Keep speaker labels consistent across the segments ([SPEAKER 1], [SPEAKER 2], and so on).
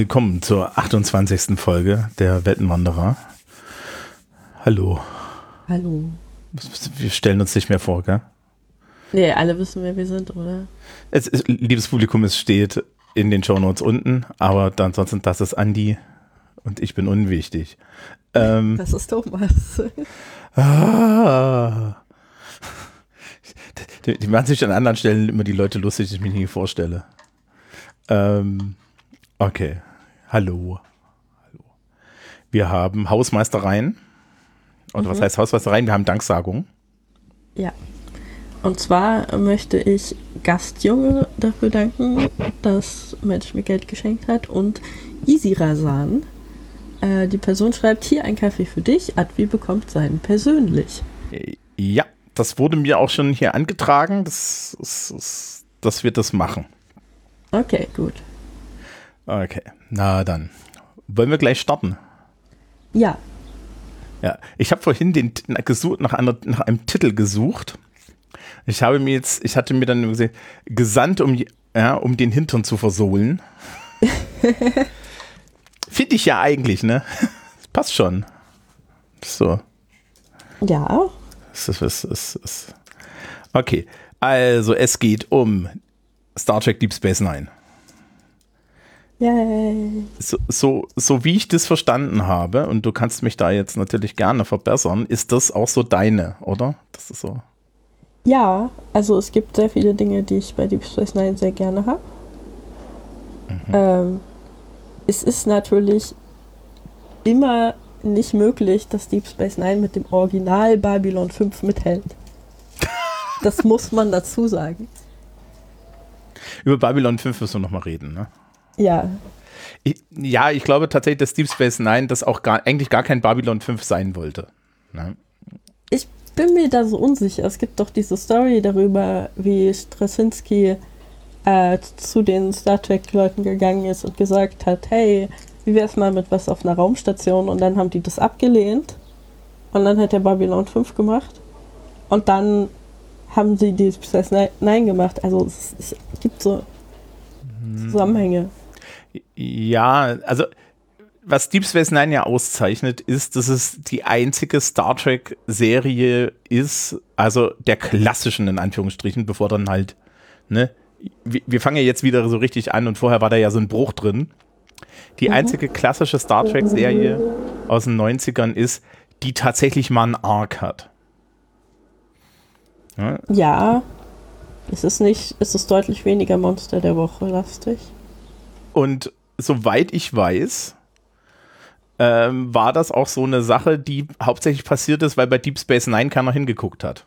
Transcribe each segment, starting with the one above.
[SPEAKER 1] Willkommen zur 28. Folge der Weltenwanderer. Hallo.
[SPEAKER 2] Hallo.
[SPEAKER 1] Wir stellen uns nicht mehr vor, gell?
[SPEAKER 2] Nee, alle wissen, wer wir sind, oder?
[SPEAKER 1] Es ist, liebes Publikum, es steht in den Shownotes unten, aber dann, ansonsten, das ist Andi und ich bin unwichtig.
[SPEAKER 2] Ähm, das ist Thomas.
[SPEAKER 1] ah, die, die, machen sich an anderen Stellen immer die Leute lustig, die ich mich nicht vorstelle. Ähm, okay. Hallo. Hallo. Wir haben Hausmeistereien. Oder mhm. was heißt Hausmeistereien? Wir haben Danksagungen.
[SPEAKER 2] Ja. Und zwar möchte ich Gastjunge dafür danken, dass Mensch mir Geld geschenkt hat und Easy Rasan. Äh, die Person schreibt hier ein Kaffee für dich. Advi bekommt seinen persönlich.
[SPEAKER 1] Ja, das wurde mir auch schon hier angetragen, dass, dass, dass wir das machen.
[SPEAKER 2] Okay, gut.
[SPEAKER 1] Okay, na dann. Wollen wir gleich starten?
[SPEAKER 2] Ja.
[SPEAKER 1] Ja, ich habe vorhin den, gesucht, nach, einer, nach einem Titel gesucht. Ich habe mir jetzt, ich hatte mir dann gesehen, gesandt, um, ja, um den Hintern zu versohlen. Finde ich ja eigentlich, ne? Passt schon. So.
[SPEAKER 2] Ja.
[SPEAKER 1] Es ist, es ist, es ist. Okay, also es geht um Star Trek Deep Space Nine.
[SPEAKER 2] Yay.
[SPEAKER 1] So, so, so wie ich das verstanden habe, und du kannst mich da jetzt natürlich gerne verbessern, ist das auch so deine, oder? Das ist so.
[SPEAKER 2] Ja, also es gibt sehr viele Dinge, die ich bei Deep Space Nine sehr gerne habe. Mhm. Ähm, es ist natürlich immer nicht möglich, dass Deep Space Nine mit dem Original Babylon 5 mithält. Das muss man dazu sagen.
[SPEAKER 1] Über Babylon 5 müssen wir nochmal reden, ne?
[SPEAKER 2] Ja.
[SPEAKER 1] Ich, ja, ich glaube tatsächlich, dass Deep Space Nine das auch gar, eigentlich gar kein Babylon 5 sein wollte. Ne?
[SPEAKER 2] Ich bin mir da so unsicher. Es gibt doch diese Story darüber, wie Straczynski äh, zu den Star Trek-Leuten gegangen ist und gesagt hat, hey, wie wäre es mal mit was auf einer Raumstation? Und dann haben die das abgelehnt. Und dann hat der Babylon 5 gemacht. Und dann haben sie die Space Nine gemacht. Also es, es gibt so Zusammenhänge.
[SPEAKER 1] Ja, also was Deep Space Nine ja auszeichnet, ist, dass es die einzige Star Trek-Serie ist, also der klassischen in Anführungsstrichen, bevor dann halt, ne, wir, fangen ja jetzt wieder so richtig an und vorher war da ja so ein Bruch drin. Die mhm. einzige klassische Star Trek-Serie aus den 90ern ist, die tatsächlich mal einen Arc hat.
[SPEAKER 2] Ja. ja. Es ist nicht, es ist deutlich weniger Monster der Woche lastig.
[SPEAKER 1] Und soweit ich weiß, ähm, war das auch so eine Sache, die hauptsächlich passiert ist, weil bei Deep Space Nine keiner hingeguckt hat.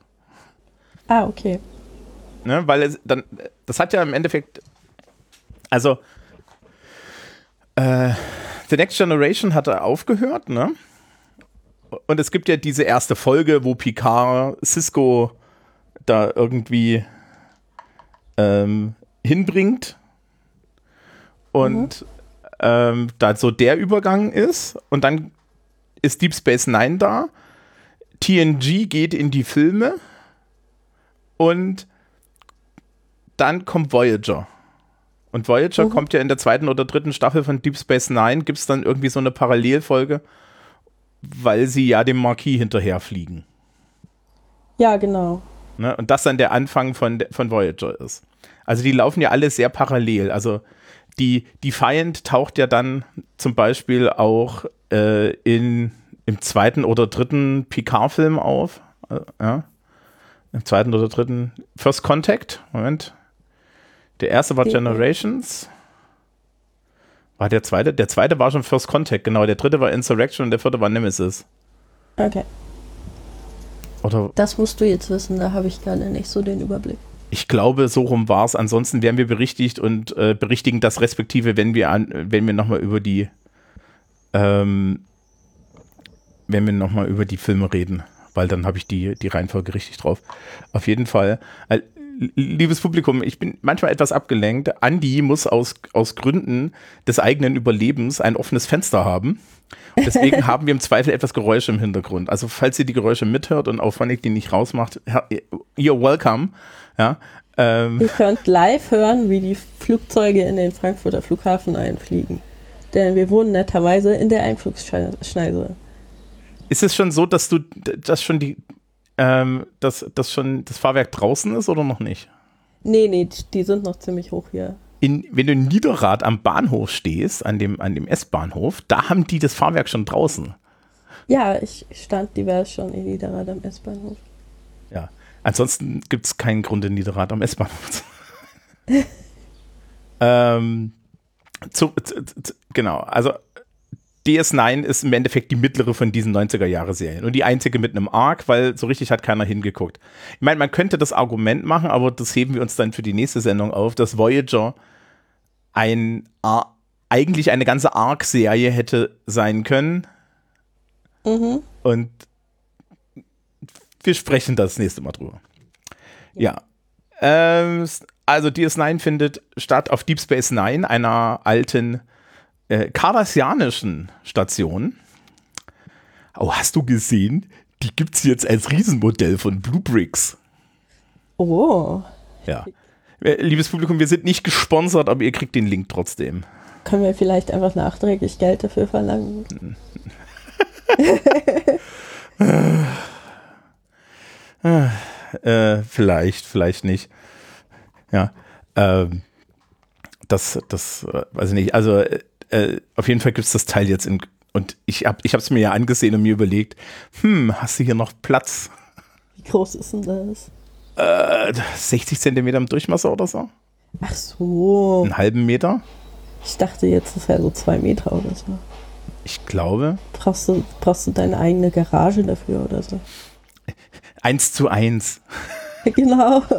[SPEAKER 2] Ah, okay.
[SPEAKER 1] Ne, weil es dann, das hat ja im Endeffekt, also äh, The Next Generation hatte aufgehört, ne? Und es gibt ja diese erste Folge, wo Picard Cisco da irgendwie ähm, hinbringt und mhm. Ähm, da so der Übergang ist und dann ist Deep Space Nine da. TNG geht in die Filme und dann kommt Voyager. Und Voyager mhm. kommt ja in der zweiten oder dritten Staffel von Deep Space Nine, gibt es dann irgendwie so eine Parallelfolge, weil sie ja dem Marquis hinterherfliegen.
[SPEAKER 2] Ja, genau.
[SPEAKER 1] Ne? Und das dann der Anfang von, von Voyager ist. Also die laufen ja alle sehr parallel. Also die Defiant taucht ja dann zum Beispiel auch äh, in, im zweiten oder dritten Picard-Film auf. Äh, ja. Im zweiten oder dritten First Contact. Moment. Der erste war Generations. War der zweite? Der zweite war schon First Contact, genau. Der dritte war Insurrection und der vierte war Nemesis.
[SPEAKER 2] Okay.
[SPEAKER 1] Oder
[SPEAKER 2] das musst du jetzt wissen, da habe ich gerade nicht so den Überblick.
[SPEAKER 1] Ich glaube, so rum war es. Ansonsten werden wir berichtigt und äh, berichtigen das respektive, wenn wir an, wenn wir nochmal über die ähm, wenn wir nochmal über die Filme reden, weil dann habe ich die, die Reihenfolge richtig drauf. Auf jeden Fall. Äh, liebes Publikum, ich bin manchmal etwas abgelenkt. Andy muss aus, aus Gründen des eigenen Überlebens ein offenes Fenster haben. Und deswegen haben wir im Zweifel etwas Geräusche im Hintergrund. Also falls ihr die Geräusche mithört und aufwendig die nicht rausmacht, you're welcome. Ja,
[SPEAKER 2] ähm. Ihr könnt live hören, wie die Flugzeuge in den Frankfurter Flughafen einfliegen. Denn wir wohnen netterweise in der Einflugsschneise.
[SPEAKER 1] Ist es schon so, dass du das schon die, ähm, dass, dass schon das Fahrwerk draußen ist oder noch nicht?
[SPEAKER 2] Nee, nee, die sind noch ziemlich hoch hier.
[SPEAKER 1] In, wenn du in Niederrad am Bahnhof stehst, an dem, an dem S-Bahnhof, da haben die das Fahrwerk schon draußen.
[SPEAKER 2] Ja, ich stand divers schon in Niederrad am S-Bahnhof.
[SPEAKER 1] Ja. Ansonsten gibt es keinen Grund in Niederrad am S-Bahnhof. ähm, zu, zu, zu, genau, also DS9 ist im Endeffekt die mittlere von diesen 90er-Jahre-Serien und die einzige mit einem Arc, weil so richtig hat keiner hingeguckt. Ich meine, man könnte das Argument machen, aber das heben wir uns dann für die nächste Sendung auf, dass Voyager ein eigentlich eine ganze Arc-Serie hätte sein können. Mhm. Und wir sprechen das nächste Mal drüber. Ja. Ähm, also DS9 findet statt auf Deep Space Nine, einer alten äh, kardassianischen Station. Oh, hast du gesehen? Die gibt es jetzt als Riesenmodell von Blue Bricks.
[SPEAKER 2] Oh.
[SPEAKER 1] Ja. Äh, liebes Publikum, wir sind nicht gesponsert, aber ihr kriegt den Link trotzdem.
[SPEAKER 2] Können wir vielleicht einfach nachträglich Geld dafür verlangen?
[SPEAKER 1] äh, vielleicht, vielleicht nicht. Ja. Ähm, das, das, äh, weiß ich nicht. Also äh, äh, auf jeden Fall gibt es das Teil jetzt in. Und ich habe es mir ja angesehen und mir überlegt, hm, hast du hier noch Platz?
[SPEAKER 2] Wie groß ist denn das?
[SPEAKER 1] Äh, 60 Zentimeter im Durchmesser oder so.
[SPEAKER 2] Ach so.
[SPEAKER 1] Einen halben Meter?
[SPEAKER 2] Ich dachte jetzt, das wäre so zwei Meter oder so.
[SPEAKER 1] Ich glaube.
[SPEAKER 2] Brauchst du, brauchst du deine eigene Garage dafür oder so?
[SPEAKER 1] Eins zu eins.
[SPEAKER 2] genau.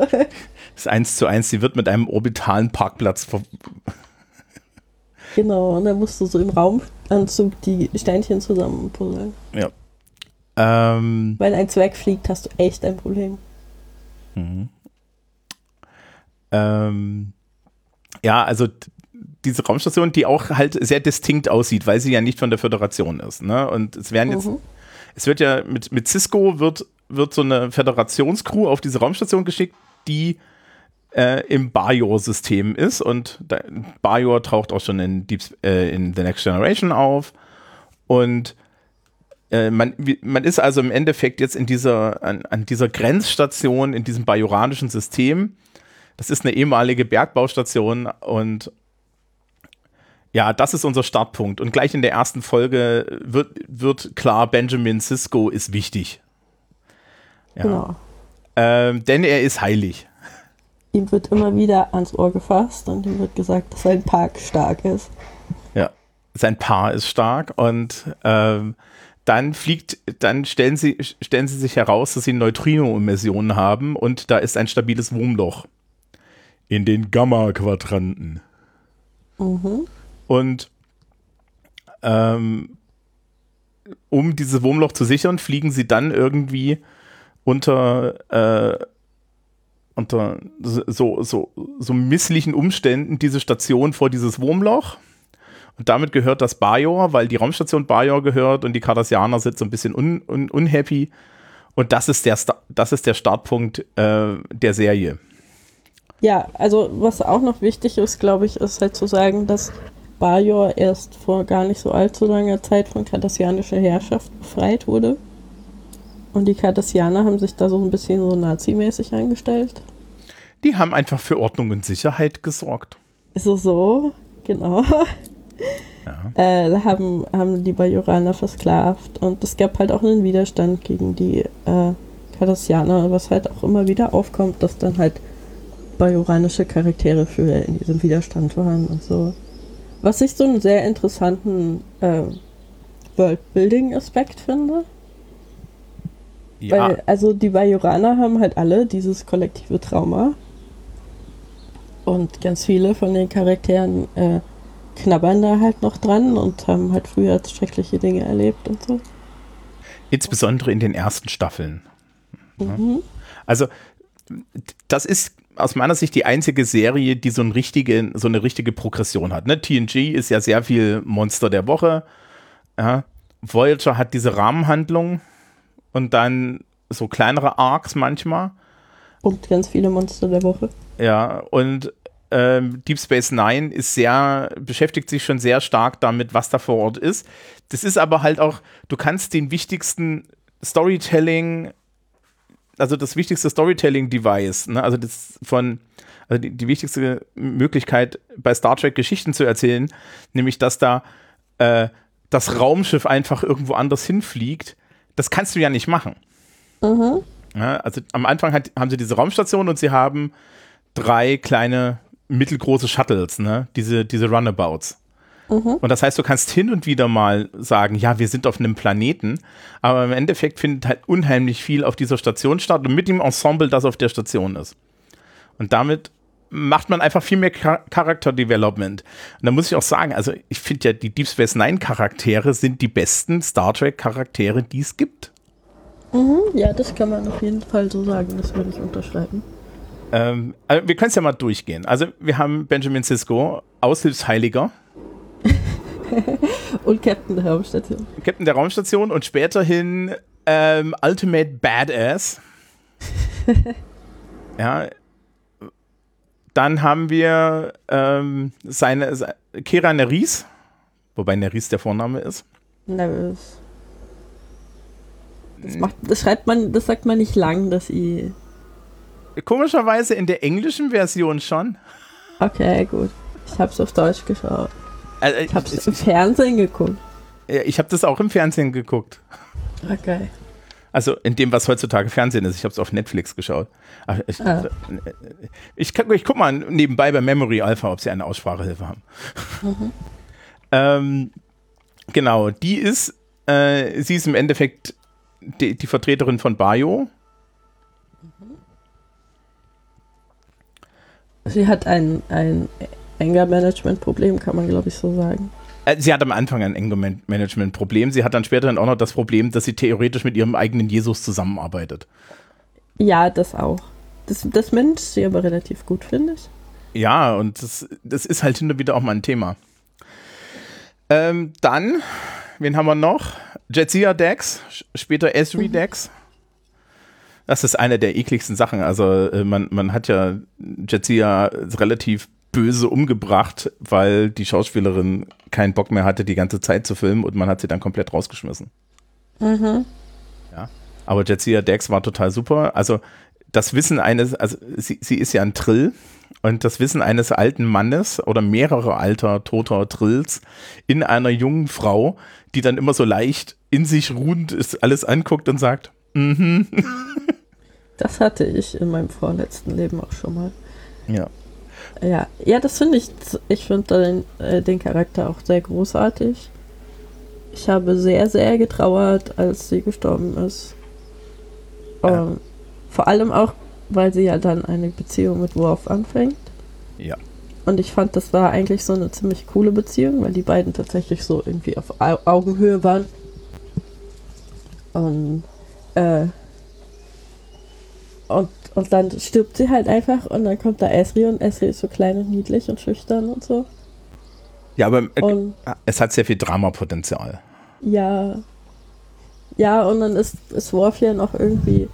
[SPEAKER 1] Das ist eins zu eins, sie wird mit einem orbitalen Parkplatz ver
[SPEAKER 2] Genau, und dann musst du so im Raumanzug die Steinchen zusammenpuzzeln.
[SPEAKER 1] Ja. Ähm,
[SPEAKER 2] Weil ein Zwerg fliegt, hast du echt ein Problem.
[SPEAKER 1] Mhm. Ähm, ja, also diese Raumstation, die auch halt sehr distinkt aussieht, weil sie ja nicht von der Föderation ist. Ne? Und es werden jetzt, mhm. es wird ja mit, mit Cisco wird, wird so eine Föderationscrew auf diese Raumstation geschickt, die äh, im Bajor-System ist und Bajor taucht auch schon in, Deep, äh, in The Next Generation auf und äh, man, man ist also im Endeffekt jetzt in dieser, an, an dieser Grenzstation, in diesem bajoranischen System. Das ist eine ehemalige Bergbaustation und ja, das ist unser Startpunkt. Und gleich in der ersten Folge wird, wird klar, Benjamin Sisko ist wichtig. Ja. Genau. Ähm, denn er ist heilig
[SPEAKER 2] ihm wird immer wieder ans Ohr gefasst und ihm wird gesagt, dass sein Park stark ist.
[SPEAKER 1] Ja, sein Paar ist stark und ähm, dann fliegt, dann stellen sie, stellen sie sich heraus, dass sie Neutrino-Emissionen haben und da ist ein stabiles Wurmloch in den Gamma-Quadranten. Mhm. Und ähm, um dieses Wurmloch zu sichern, fliegen sie dann irgendwie unter äh, unter so, so, so misslichen Umständen diese Station vor dieses Wurmloch. Und damit gehört das Bajor, weil die Raumstation Bajor gehört und die Cardassianer sind so ein bisschen un, un, unhappy. Und das ist der, das ist der Startpunkt äh, der Serie.
[SPEAKER 2] Ja, also was auch noch wichtig ist, glaube ich, ist halt zu sagen, dass Bajor erst vor gar nicht so allzu langer Zeit von kardassianischer Herrschaft befreit wurde. Und die Cardassianer haben sich da so ein bisschen so nazimäßig eingestellt.
[SPEAKER 1] Die haben einfach für Ordnung und Sicherheit gesorgt.
[SPEAKER 2] Ist es so? Genau. Ja. Äh, haben, haben die Bajoraner versklavt und es gab halt auch einen Widerstand gegen die äh, Cardassianer, was halt auch immer wieder aufkommt, dass dann halt bajoranische Charaktere für in diesem Widerstand waren und so. Was ich so einen sehr interessanten äh, Worldbuilding-Aspekt finde. Ja. Weil, also die Bajoraner haben halt alle dieses kollektive Trauma. Und ganz viele von den Charakteren äh, knabbern da halt noch dran und haben halt früher schreckliche Dinge erlebt und so.
[SPEAKER 1] Insbesondere in den ersten Staffeln. Mhm. Also, das ist aus meiner Sicht die einzige Serie, die so, ein richtige, so eine richtige Progression hat. Ne? TNG ist ja sehr viel Monster der Woche. Ja. Voyager hat diese Rahmenhandlung, und dann so kleinere Arcs manchmal.
[SPEAKER 2] Und ganz viele Monster der Woche.
[SPEAKER 1] Ja, und ähm, Deep Space Nine ist sehr, beschäftigt sich schon sehr stark damit, was da vor Ort ist. Das ist aber halt auch, du kannst den wichtigsten Storytelling, also das wichtigste Storytelling-Device, ne, also das von, also die, die, wichtigste Möglichkeit bei Star Trek Geschichten zu erzählen, nämlich dass da äh, das Raumschiff einfach irgendwo anders hinfliegt, das kannst du ja nicht machen. Mhm. Ja, also am Anfang hat, haben sie diese Raumstation und sie haben drei kleine mittelgroße Shuttles, ne? diese, diese Runabouts. Mhm. Und das heißt, du kannst hin und wieder mal sagen, ja, wir sind auf einem Planeten, aber im Endeffekt findet halt unheimlich viel auf dieser Station statt und mit dem Ensemble, das auf der Station ist. Und damit macht man einfach viel mehr Character Development. Und da muss ich auch sagen, also ich finde ja, die Deep Space Nine Charaktere sind die besten Star Trek Charaktere, die es gibt.
[SPEAKER 2] Mhm, ja, das kann man auf jeden Fall so sagen, das würde ich unterschreiben.
[SPEAKER 1] Ähm, also wir können es ja mal durchgehen. Also wir haben Benjamin Sisko, Aushilfsheiliger.
[SPEAKER 2] und Captain der Raumstation.
[SPEAKER 1] Captain der Raumstation und späterhin ähm, Ultimate Badass. ja, dann haben wir ähm, seine, seine Kira Neris, wobei Neris der Vorname ist. Neris.
[SPEAKER 2] Das, macht, das schreibt man, das sagt man nicht lang, dass i.
[SPEAKER 1] Komischerweise in der englischen Version schon.
[SPEAKER 2] Okay, gut. Ich hab's auf Deutsch geschaut. Also, ich hab's ich, im Fernsehen geguckt.
[SPEAKER 1] Ich hab das auch im Fernsehen geguckt.
[SPEAKER 2] Okay.
[SPEAKER 1] Also in dem, was heutzutage Fernsehen ist. Ich habe es auf Netflix geschaut. Ich, ah. ich, ich, ich guck mal nebenbei bei Memory Alpha, ob sie eine Aussprachehilfe haben. Mhm. ähm, genau, die ist, äh, sie ist im Endeffekt die, die Vertreterin von Bayo.
[SPEAKER 2] Sie hat ein, ein Anger-Management-Problem, kann man glaube ich so sagen.
[SPEAKER 1] Äh, sie hat am Anfang ein Anger-Management-Problem. Sie hat dann später dann auch noch das Problem, dass sie theoretisch mit ihrem eigenen Jesus zusammenarbeitet.
[SPEAKER 2] Ja, das auch. Das, das Mensch sie aber relativ gut, finde ich.
[SPEAKER 1] Ja, und das, das ist halt hin und wieder auch mal ein Thema. Ähm, dann, wen haben wir noch? Jetsia Dex, später Esri mhm. Dex. Das ist eine der ekligsten Sachen. Also äh, man, man hat ja Jetsia relativ böse umgebracht, weil die Schauspielerin keinen Bock mehr hatte, die ganze Zeit zu filmen und man hat sie dann komplett rausgeschmissen. Mhm. Ja. Aber Jetsia Dex war total super. Also das Wissen eines, also sie, sie ist ja ein Trill und das Wissen eines alten Mannes oder mehrere alter toter Trills in einer jungen Frau, die dann immer so leicht in sich ruhend ist, alles anguckt und sagt, mhm.
[SPEAKER 2] Das hatte ich in meinem vorletzten Leben auch schon mal.
[SPEAKER 1] Ja.
[SPEAKER 2] Ja, ja, das finde ich, ich finde den, äh, den Charakter auch sehr großartig. Ich habe sehr, sehr getrauert, als sie gestorben ist. Ja. Ähm, vor allem auch, weil sie ja dann eine Beziehung mit Worf anfängt.
[SPEAKER 1] Ja.
[SPEAKER 2] Und ich fand, das war eigentlich so eine ziemlich coole Beziehung, weil die beiden tatsächlich so irgendwie auf Au Augenhöhe waren. Und, äh, und und dann stirbt sie halt einfach und dann kommt da Esri und Esri ist so klein und niedlich und schüchtern und so.
[SPEAKER 1] Ja, aber und, es hat sehr viel Dramapotenzial.
[SPEAKER 2] Ja. Ja, und dann ist, ist Worf ja noch irgendwie.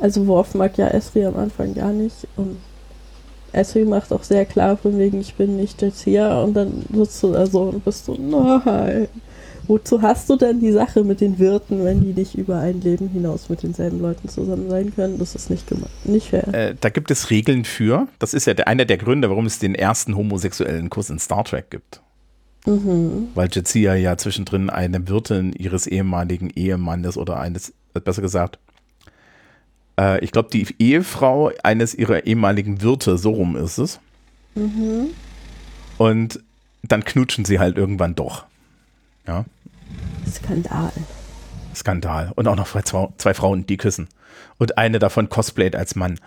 [SPEAKER 2] Also Worf mag ja Esri am Anfang gar nicht und Esri macht auch sehr klar von wegen, ich bin nicht jetzt hier und dann sitzt du da so und bist so, nein. Wozu hast du denn die Sache mit den Wirten, wenn die nicht über ein Leben hinaus mit denselben Leuten zusammen sein können? Das ist nicht, nicht fair.
[SPEAKER 1] Äh, da gibt es Regeln für. Das ist ja der, einer der Gründe, warum es den ersten homosexuellen Kuss in Star Trek gibt. Mhm. Weil Jetsia ja zwischendrin eine Wirtin ihres ehemaligen Ehemannes oder eines, besser gesagt, äh, ich glaube, die Ehefrau eines ihrer ehemaligen Wirte, so rum ist es. Mhm. Und dann knutschen sie halt irgendwann doch. Ja.
[SPEAKER 2] Skandal.
[SPEAKER 1] Skandal. Und auch noch zwei, zwei Frauen, die küssen. Und eine davon cosplayt als Mann.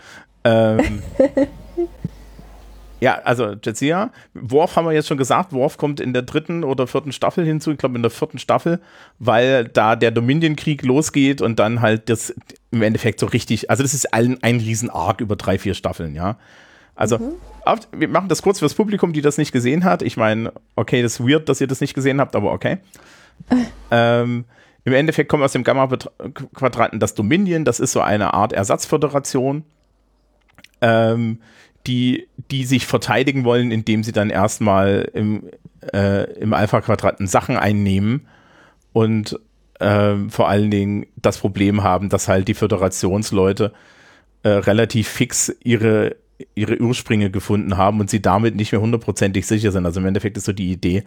[SPEAKER 1] Ähm, ja, also Jetsia. Worf haben wir jetzt schon gesagt. Worf kommt in der dritten oder vierten Staffel hinzu. Ich glaube in der vierten Staffel, weil da der Dominion-Krieg losgeht und dann halt das im Endeffekt so richtig, also das ist ein, ein riesen Arc über drei, vier Staffeln, ja. Also, mhm. auf, wir machen das kurz fürs Publikum, die das nicht gesehen hat. Ich meine, okay, das ist weird, dass ihr das nicht gesehen habt, aber okay. ähm, Im Endeffekt kommt aus dem Gamma-Quadranten das Dominion, das ist so eine Art Ersatzföderation, ähm, die, die sich verteidigen wollen, indem sie dann erstmal im, äh, im Alpha-Quadranten Sachen einnehmen und äh, vor allen Dingen das Problem haben, dass halt die Föderationsleute äh, relativ fix ihre, ihre Ursprünge gefunden haben und sie damit nicht mehr hundertprozentig sicher sind. Also im Endeffekt ist so die Idee,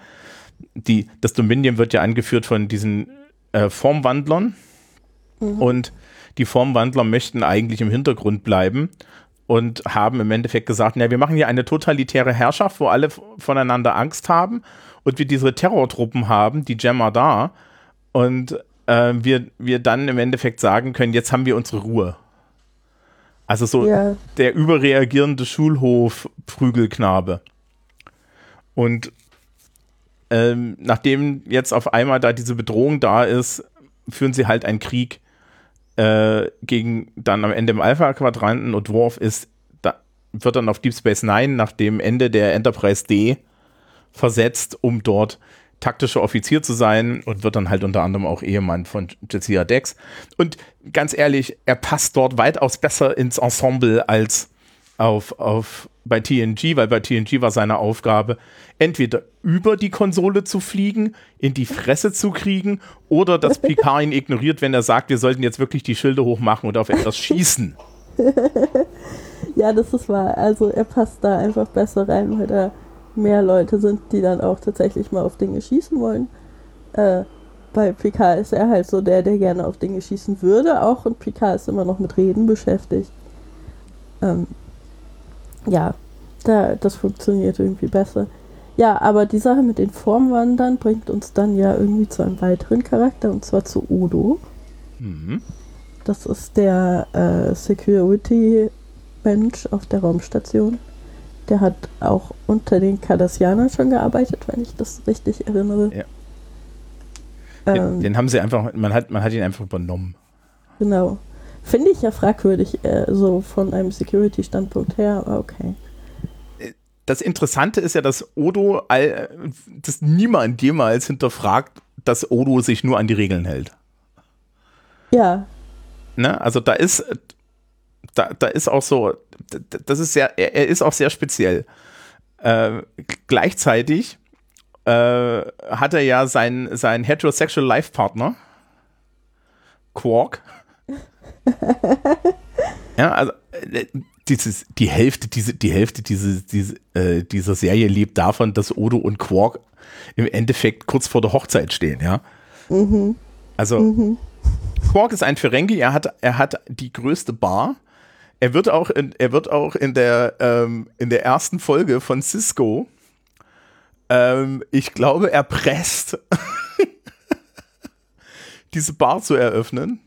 [SPEAKER 1] die, das Dominion wird ja angeführt von diesen äh, Formwandlern mhm. und die Formwandler möchten eigentlich im Hintergrund bleiben und haben im Endeffekt gesagt, na, wir machen hier eine totalitäre Herrschaft, wo alle voneinander Angst haben und wir diese Terrortruppen haben, die Gemma da und äh, wir, wir dann im Endeffekt sagen können, jetzt haben wir unsere Ruhe. Also so ja. der überreagierende Schulhof-Prügelknabe. Und ähm, nachdem jetzt auf einmal da diese Bedrohung da ist, führen sie halt einen Krieg äh, gegen dann am Ende im Alpha-Quadranten und Worf ist, da wird dann auf Deep Space Nine nach dem Ende der Enterprise D versetzt, um dort taktischer Offizier zu sein und wird dann halt unter anderem auch Ehemann von Jessica Dex. Und ganz ehrlich, er passt dort weitaus besser ins Ensemble als auf, auf bei TNG, weil bei TNG war seine Aufgabe, entweder über die Konsole zu fliegen, in die Fresse zu kriegen oder dass Picard ihn ignoriert, wenn er sagt, wir sollten jetzt wirklich die Schilde hochmachen und auf etwas schießen.
[SPEAKER 2] ja, das ist wahr. Also er passt da einfach besser rein, weil da mehr Leute sind, die dann auch tatsächlich mal auf Dinge schießen wollen. Äh, bei Picard ist er halt so der, der gerne auf Dinge schießen würde auch und Picard ist immer noch mit Reden beschäftigt. Ähm, ja, da, das funktioniert irgendwie besser. Ja, aber die Sache mit den Formwandern bringt uns dann ja irgendwie zu einem weiteren Charakter und zwar zu Odo. Mhm. Das ist der äh, Security-Mensch auf der Raumstation. Der hat auch unter den Cardassianern schon gearbeitet, wenn ich das richtig erinnere. Ja.
[SPEAKER 1] Den, ähm, den, haben sie einfach, man hat, man hat ihn einfach übernommen.
[SPEAKER 2] Genau. Finde ich ja fragwürdig, äh, so von einem Security-Standpunkt her, aber okay.
[SPEAKER 1] Das Interessante ist ja, dass Odo, all, dass niemand jemals hinterfragt, dass Odo sich nur an die Regeln hält.
[SPEAKER 2] Ja.
[SPEAKER 1] Ne? Also da ist, da, da ist auch so, das ist sehr, er, er ist auch sehr speziell. Äh, gleichzeitig äh, hat er ja seinen, seinen heterosexual Life Partner, Quark, ja, also äh, dieses, die Hälfte, diese, die Hälfte diese, diese, äh, dieser Serie lebt davon, dass Odo und Quark im Endeffekt kurz vor der Hochzeit stehen, ja. Mhm. Also mhm. Quark ist ein Ferengi, er hat, er hat die größte Bar. Er wird auch in, er wird auch in der, ähm, in der ersten Folge von Cisco, ähm, ich glaube, erpresst, diese Bar zu eröffnen.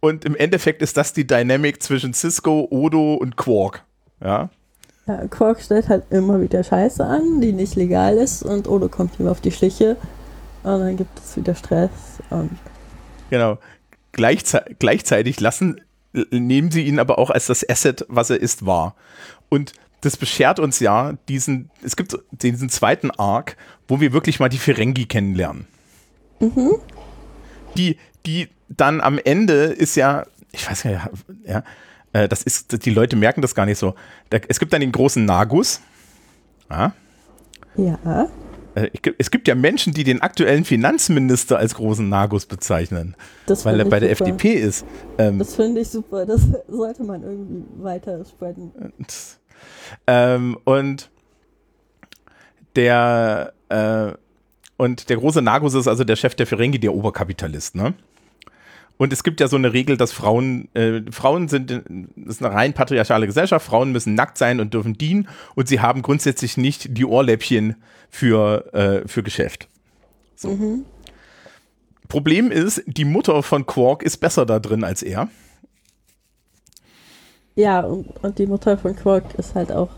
[SPEAKER 1] Und im Endeffekt ist das die Dynamik zwischen Cisco, Odo und Quark. Ja.
[SPEAKER 2] ja. Quark stellt halt immer wieder Scheiße an, die nicht legal ist und Odo kommt ihm auf die Schliche und dann gibt es wieder Stress.
[SPEAKER 1] Genau. Gleichze gleichzeitig lassen, nehmen sie ihn aber auch als das Asset, was er ist, wahr. Und das beschert uns ja diesen, es gibt diesen zweiten Arc, wo wir wirklich mal die Ferengi kennenlernen. Mhm. Die, die dann am Ende ist ja, ich weiß ja, ja, äh, das ist, die Leute merken das gar nicht so. Es gibt dann den großen Nagus.
[SPEAKER 2] Ja. ja.
[SPEAKER 1] Äh, es gibt ja Menschen, die den aktuellen Finanzminister als großen Nagus bezeichnen, das weil er bei der super. FDP ist.
[SPEAKER 2] Ähm, das finde ich super. Das sollte man irgendwie weiter spreaden.
[SPEAKER 1] Ähm, und der äh, und der große Nagus ist also der Chef der Ferengi, der Oberkapitalist, ne? Und es gibt ja so eine Regel, dass Frauen, äh, Frauen sind, das ist eine rein patriarchale Gesellschaft, Frauen müssen nackt sein und dürfen dienen und sie haben grundsätzlich nicht die Ohrläppchen für, äh, für Geschäft. So. Mhm. Problem ist, die Mutter von Quark ist besser da drin als er.
[SPEAKER 2] Ja, und, und die Mutter von Quark ist halt auch,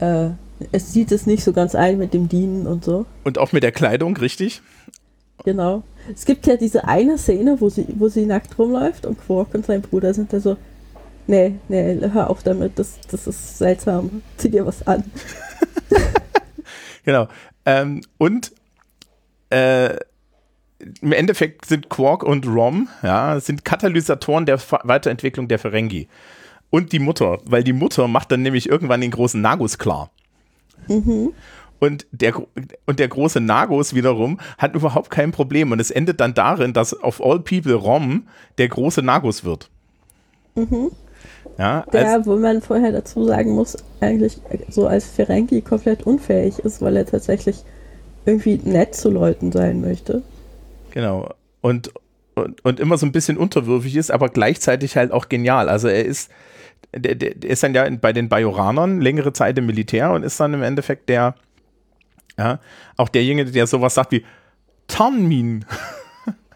[SPEAKER 2] äh, es sieht es nicht so ganz ein mit dem Dienen und so.
[SPEAKER 1] Und auch mit der Kleidung, richtig?
[SPEAKER 2] Genau. Es gibt ja diese eine Szene, wo sie, wo sie nackt rumläuft und Quark und sein Bruder sind da so, nee, nee, hör auf damit, das, das ist seltsam, zieh dir was an.
[SPEAKER 1] genau. Ähm, und äh, im Endeffekt sind Quark und Rom, ja, sind Katalysatoren der Weiterentwicklung der Ferengi. Und die Mutter, weil die Mutter macht dann nämlich irgendwann den großen Nagus klar.
[SPEAKER 2] Mhm.
[SPEAKER 1] Und der, und der große Nagus wiederum hat überhaupt kein Problem. Und es endet dann darin, dass auf All People Rom der große Nagus wird.
[SPEAKER 2] Mhm.
[SPEAKER 1] Ja,
[SPEAKER 2] Der, wo man vorher dazu sagen muss, eigentlich so als Ferengi komplett unfähig ist, weil er tatsächlich irgendwie nett zu Leuten sein möchte.
[SPEAKER 1] genau. Und, und, und immer so ein bisschen unterwürfig ist, aber gleichzeitig halt auch genial. Also er ist, der, der, ist dann ja bei den Bajoranern längere Zeit im Militär und ist dann im Endeffekt der, ja, auch derjenige, der sowas sagt wie Tarnminen.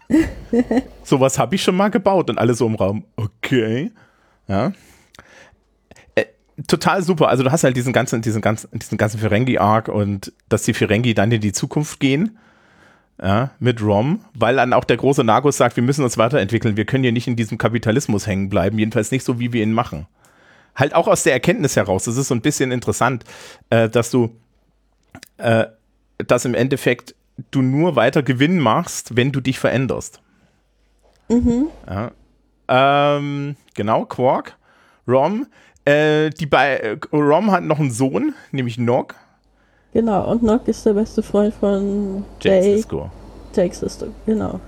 [SPEAKER 1] sowas habe ich schon mal gebaut und alle so im Raum, okay. Ja. Äh, total super. Also du hast halt diesen ganzen, diesen ganzen, diesen ganzen Ferengi-Arc und dass die Ferengi dann in die Zukunft gehen. Ja, mit Rom, weil dann auch der große Nagus sagt, wir müssen uns weiterentwickeln, wir können hier nicht in diesem Kapitalismus hängen bleiben, jedenfalls nicht so, wie wir ihn machen. Halt auch aus der Erkenntnis heraus, das ist so ein bisschen interessant, äh, dass du, äh, dass im Endeffekt du nur weiter Gewinn machst, wenn du dich veränderst.
[SPEAKER 2] Mhm.
[SPEAKER 1] Ja. Ähm, genau, Quark, Rom. Äh, die bei Rom hat noch einen Sohn, nämlich Nog.
[SPEAKER 2] Genau, und Nock ist der beste Freund von
[SPEAKER 1] Jake. Sisko.
[SPEAKER 2] Jake Sister, genau.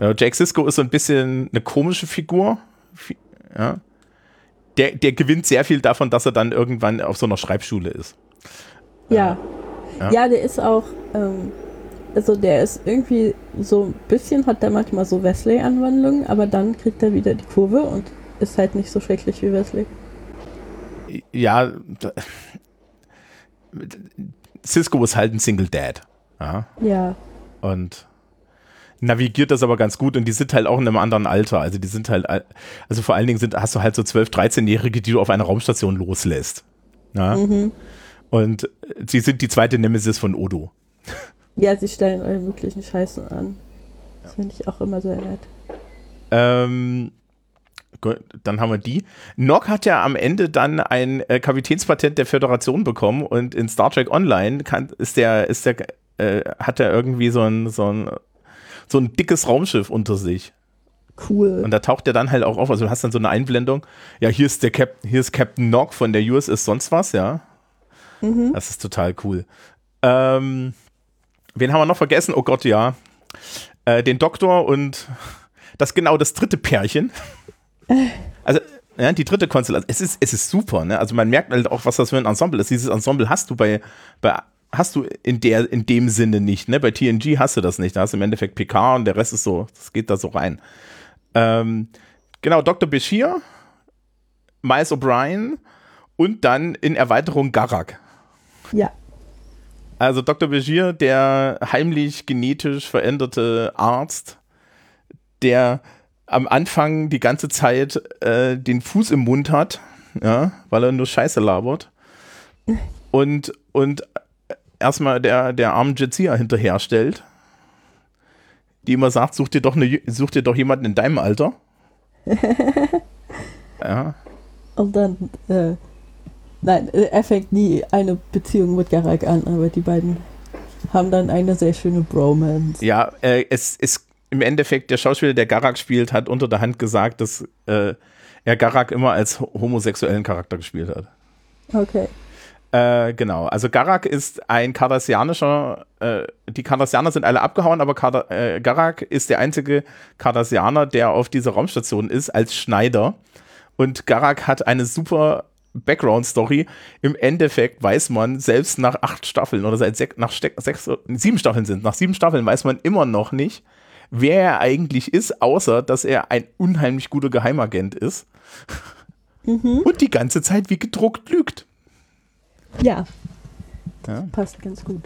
[SPEAKER 1] Ja, Jake Sisko ist so ein bisschen eine komische Figur. Fi- Ja. Der, der gewinnt sehr viel davon, dass er dann irgendwann auf so einer Schreibschule ist.
[SPEAKER 2] Ja.
[SPEAKER 1] Ja.
[SPEAKER 2] Ja, der ist auch, ähm, also der ist irgendwie so ein bisschen, hat der manchmal so Wesley-Anwandlungen, aber dann kriegt er wieder die Kurve und ist halt nicht so schrecklich wie Wesley.
[SPEAKER 1] Ja, Cisco ist halt ein Single Dad. Ja.
[SPEAKER 2] Ja.
[SPEAKER 1] Und navigiert das aber ganz gut und die sind halt auch in einem anderen Alter. Also die sind halt, al- also vor allen Dingen sind, hast du halt so 12-, 13-Jährige, die du auf einer Raumstation loslässt.
[SPEAKER 2] Mhm.
[SPEAKER 1] Und sie sind die zweite Nemesis von Odo.
[SPEAKER 2] Ja, sie stellen alle möglichen Scheißen an. Das finde ich auch immer sehr nett.
[SPEAKER 1] Ähm, gut, dann haben wir die. Nock hat ja am Ende dann ein äh, Kapitänspatent der Föderation bekommen und in Star Trek Online kann, ist der, ist der, äh, hat er irgendwie so ein, so ein, so ein dickes Raumschiff unter sich.
[SPEAKER 2] Cool.
[SPEAKER 1] Und da taucht er dann halt auch auf. Also du hast dann so eine Einblendung. Ja, hier ist der Cap hier ist Captain Nock von der USS sonst was, ja.
[SPEAKER 2] Mhm.
[SPEAKER 1] Das ist total cool. Ähm, wen haben wir noch vergessen? Oh Gott, ja. Äh, den Doktor und das genau das dritte Pärchen. Also, ja, die dritte Konstellation. Es ist, es ist super, ne? Also man merkt halt auch, was das für ein Ensemble ist. Dieses Ensemble hast du bei, bei hast du in der, in dem Sinne nicht, ne? Bei TNG hast du das nicht. Da hast du im Endeffekt PK und der Rest ist so, das geht da so rein. Ähm, genau, Dr. Bashir, Miles O'Brien und dann in Erweiterung Garak.
[SPEAKER 2] Ja.
[SPEAKER 1] Also Dr. Begier, der heimlich genetisch veränderte Arzt, der am Anfang die ganze Zeit äh, den Fuß im Mund hat, ja, weil er nur Scheiße labert. Und, und erstmal der, der armen Jazia hinterherstellt, die immer sagt, such dir doch, eine, such dir doch jemanden in deinem Alter. ja.
[SPEAKER 2] Und dann, äh, nein, er fängt nie eine Beziehung mit Garak an, aber die beiden haben dann eine sehr schöne Bromance.
[SPEAKER 1] Ja, äh, es ist im Endeffekt, der Schauspieler, der Garak spielt, hat unter der Hand gesagt, dass äh, er Garak immer als ho- homosexuellen Charakter gespielt hat.
[SPEAKER 2] Okay.
[SPEAKER 1] Äh, genau, also Garak ist ein kardassianischer, äh, die Kardassianer sind alle abgehauen, aber Karda äh, Garak ist der einzige Kardassianer, der auf dieser Raumstation ist, als Schneider. Und Garak hat eine super Background-Story. Im Endeffekt weiß man, selbst nach acht Staffeln oder seit sech, nach sechs, sieben Staffeln sind, nach sieben Staffeln weiß man immer noch nicht, wer er eigentlich ist, außer dass er ein unheimlich guter Geheimagent ist
[SPEAKER 2] Mhm.
[SPEAKER 1] und die ganze Zeit wie gedruckt lügt.
[SPEAKER 2] Ja.
[SPEAKER 1] Ja.
[SPEAKER 2] Passt ganz gut.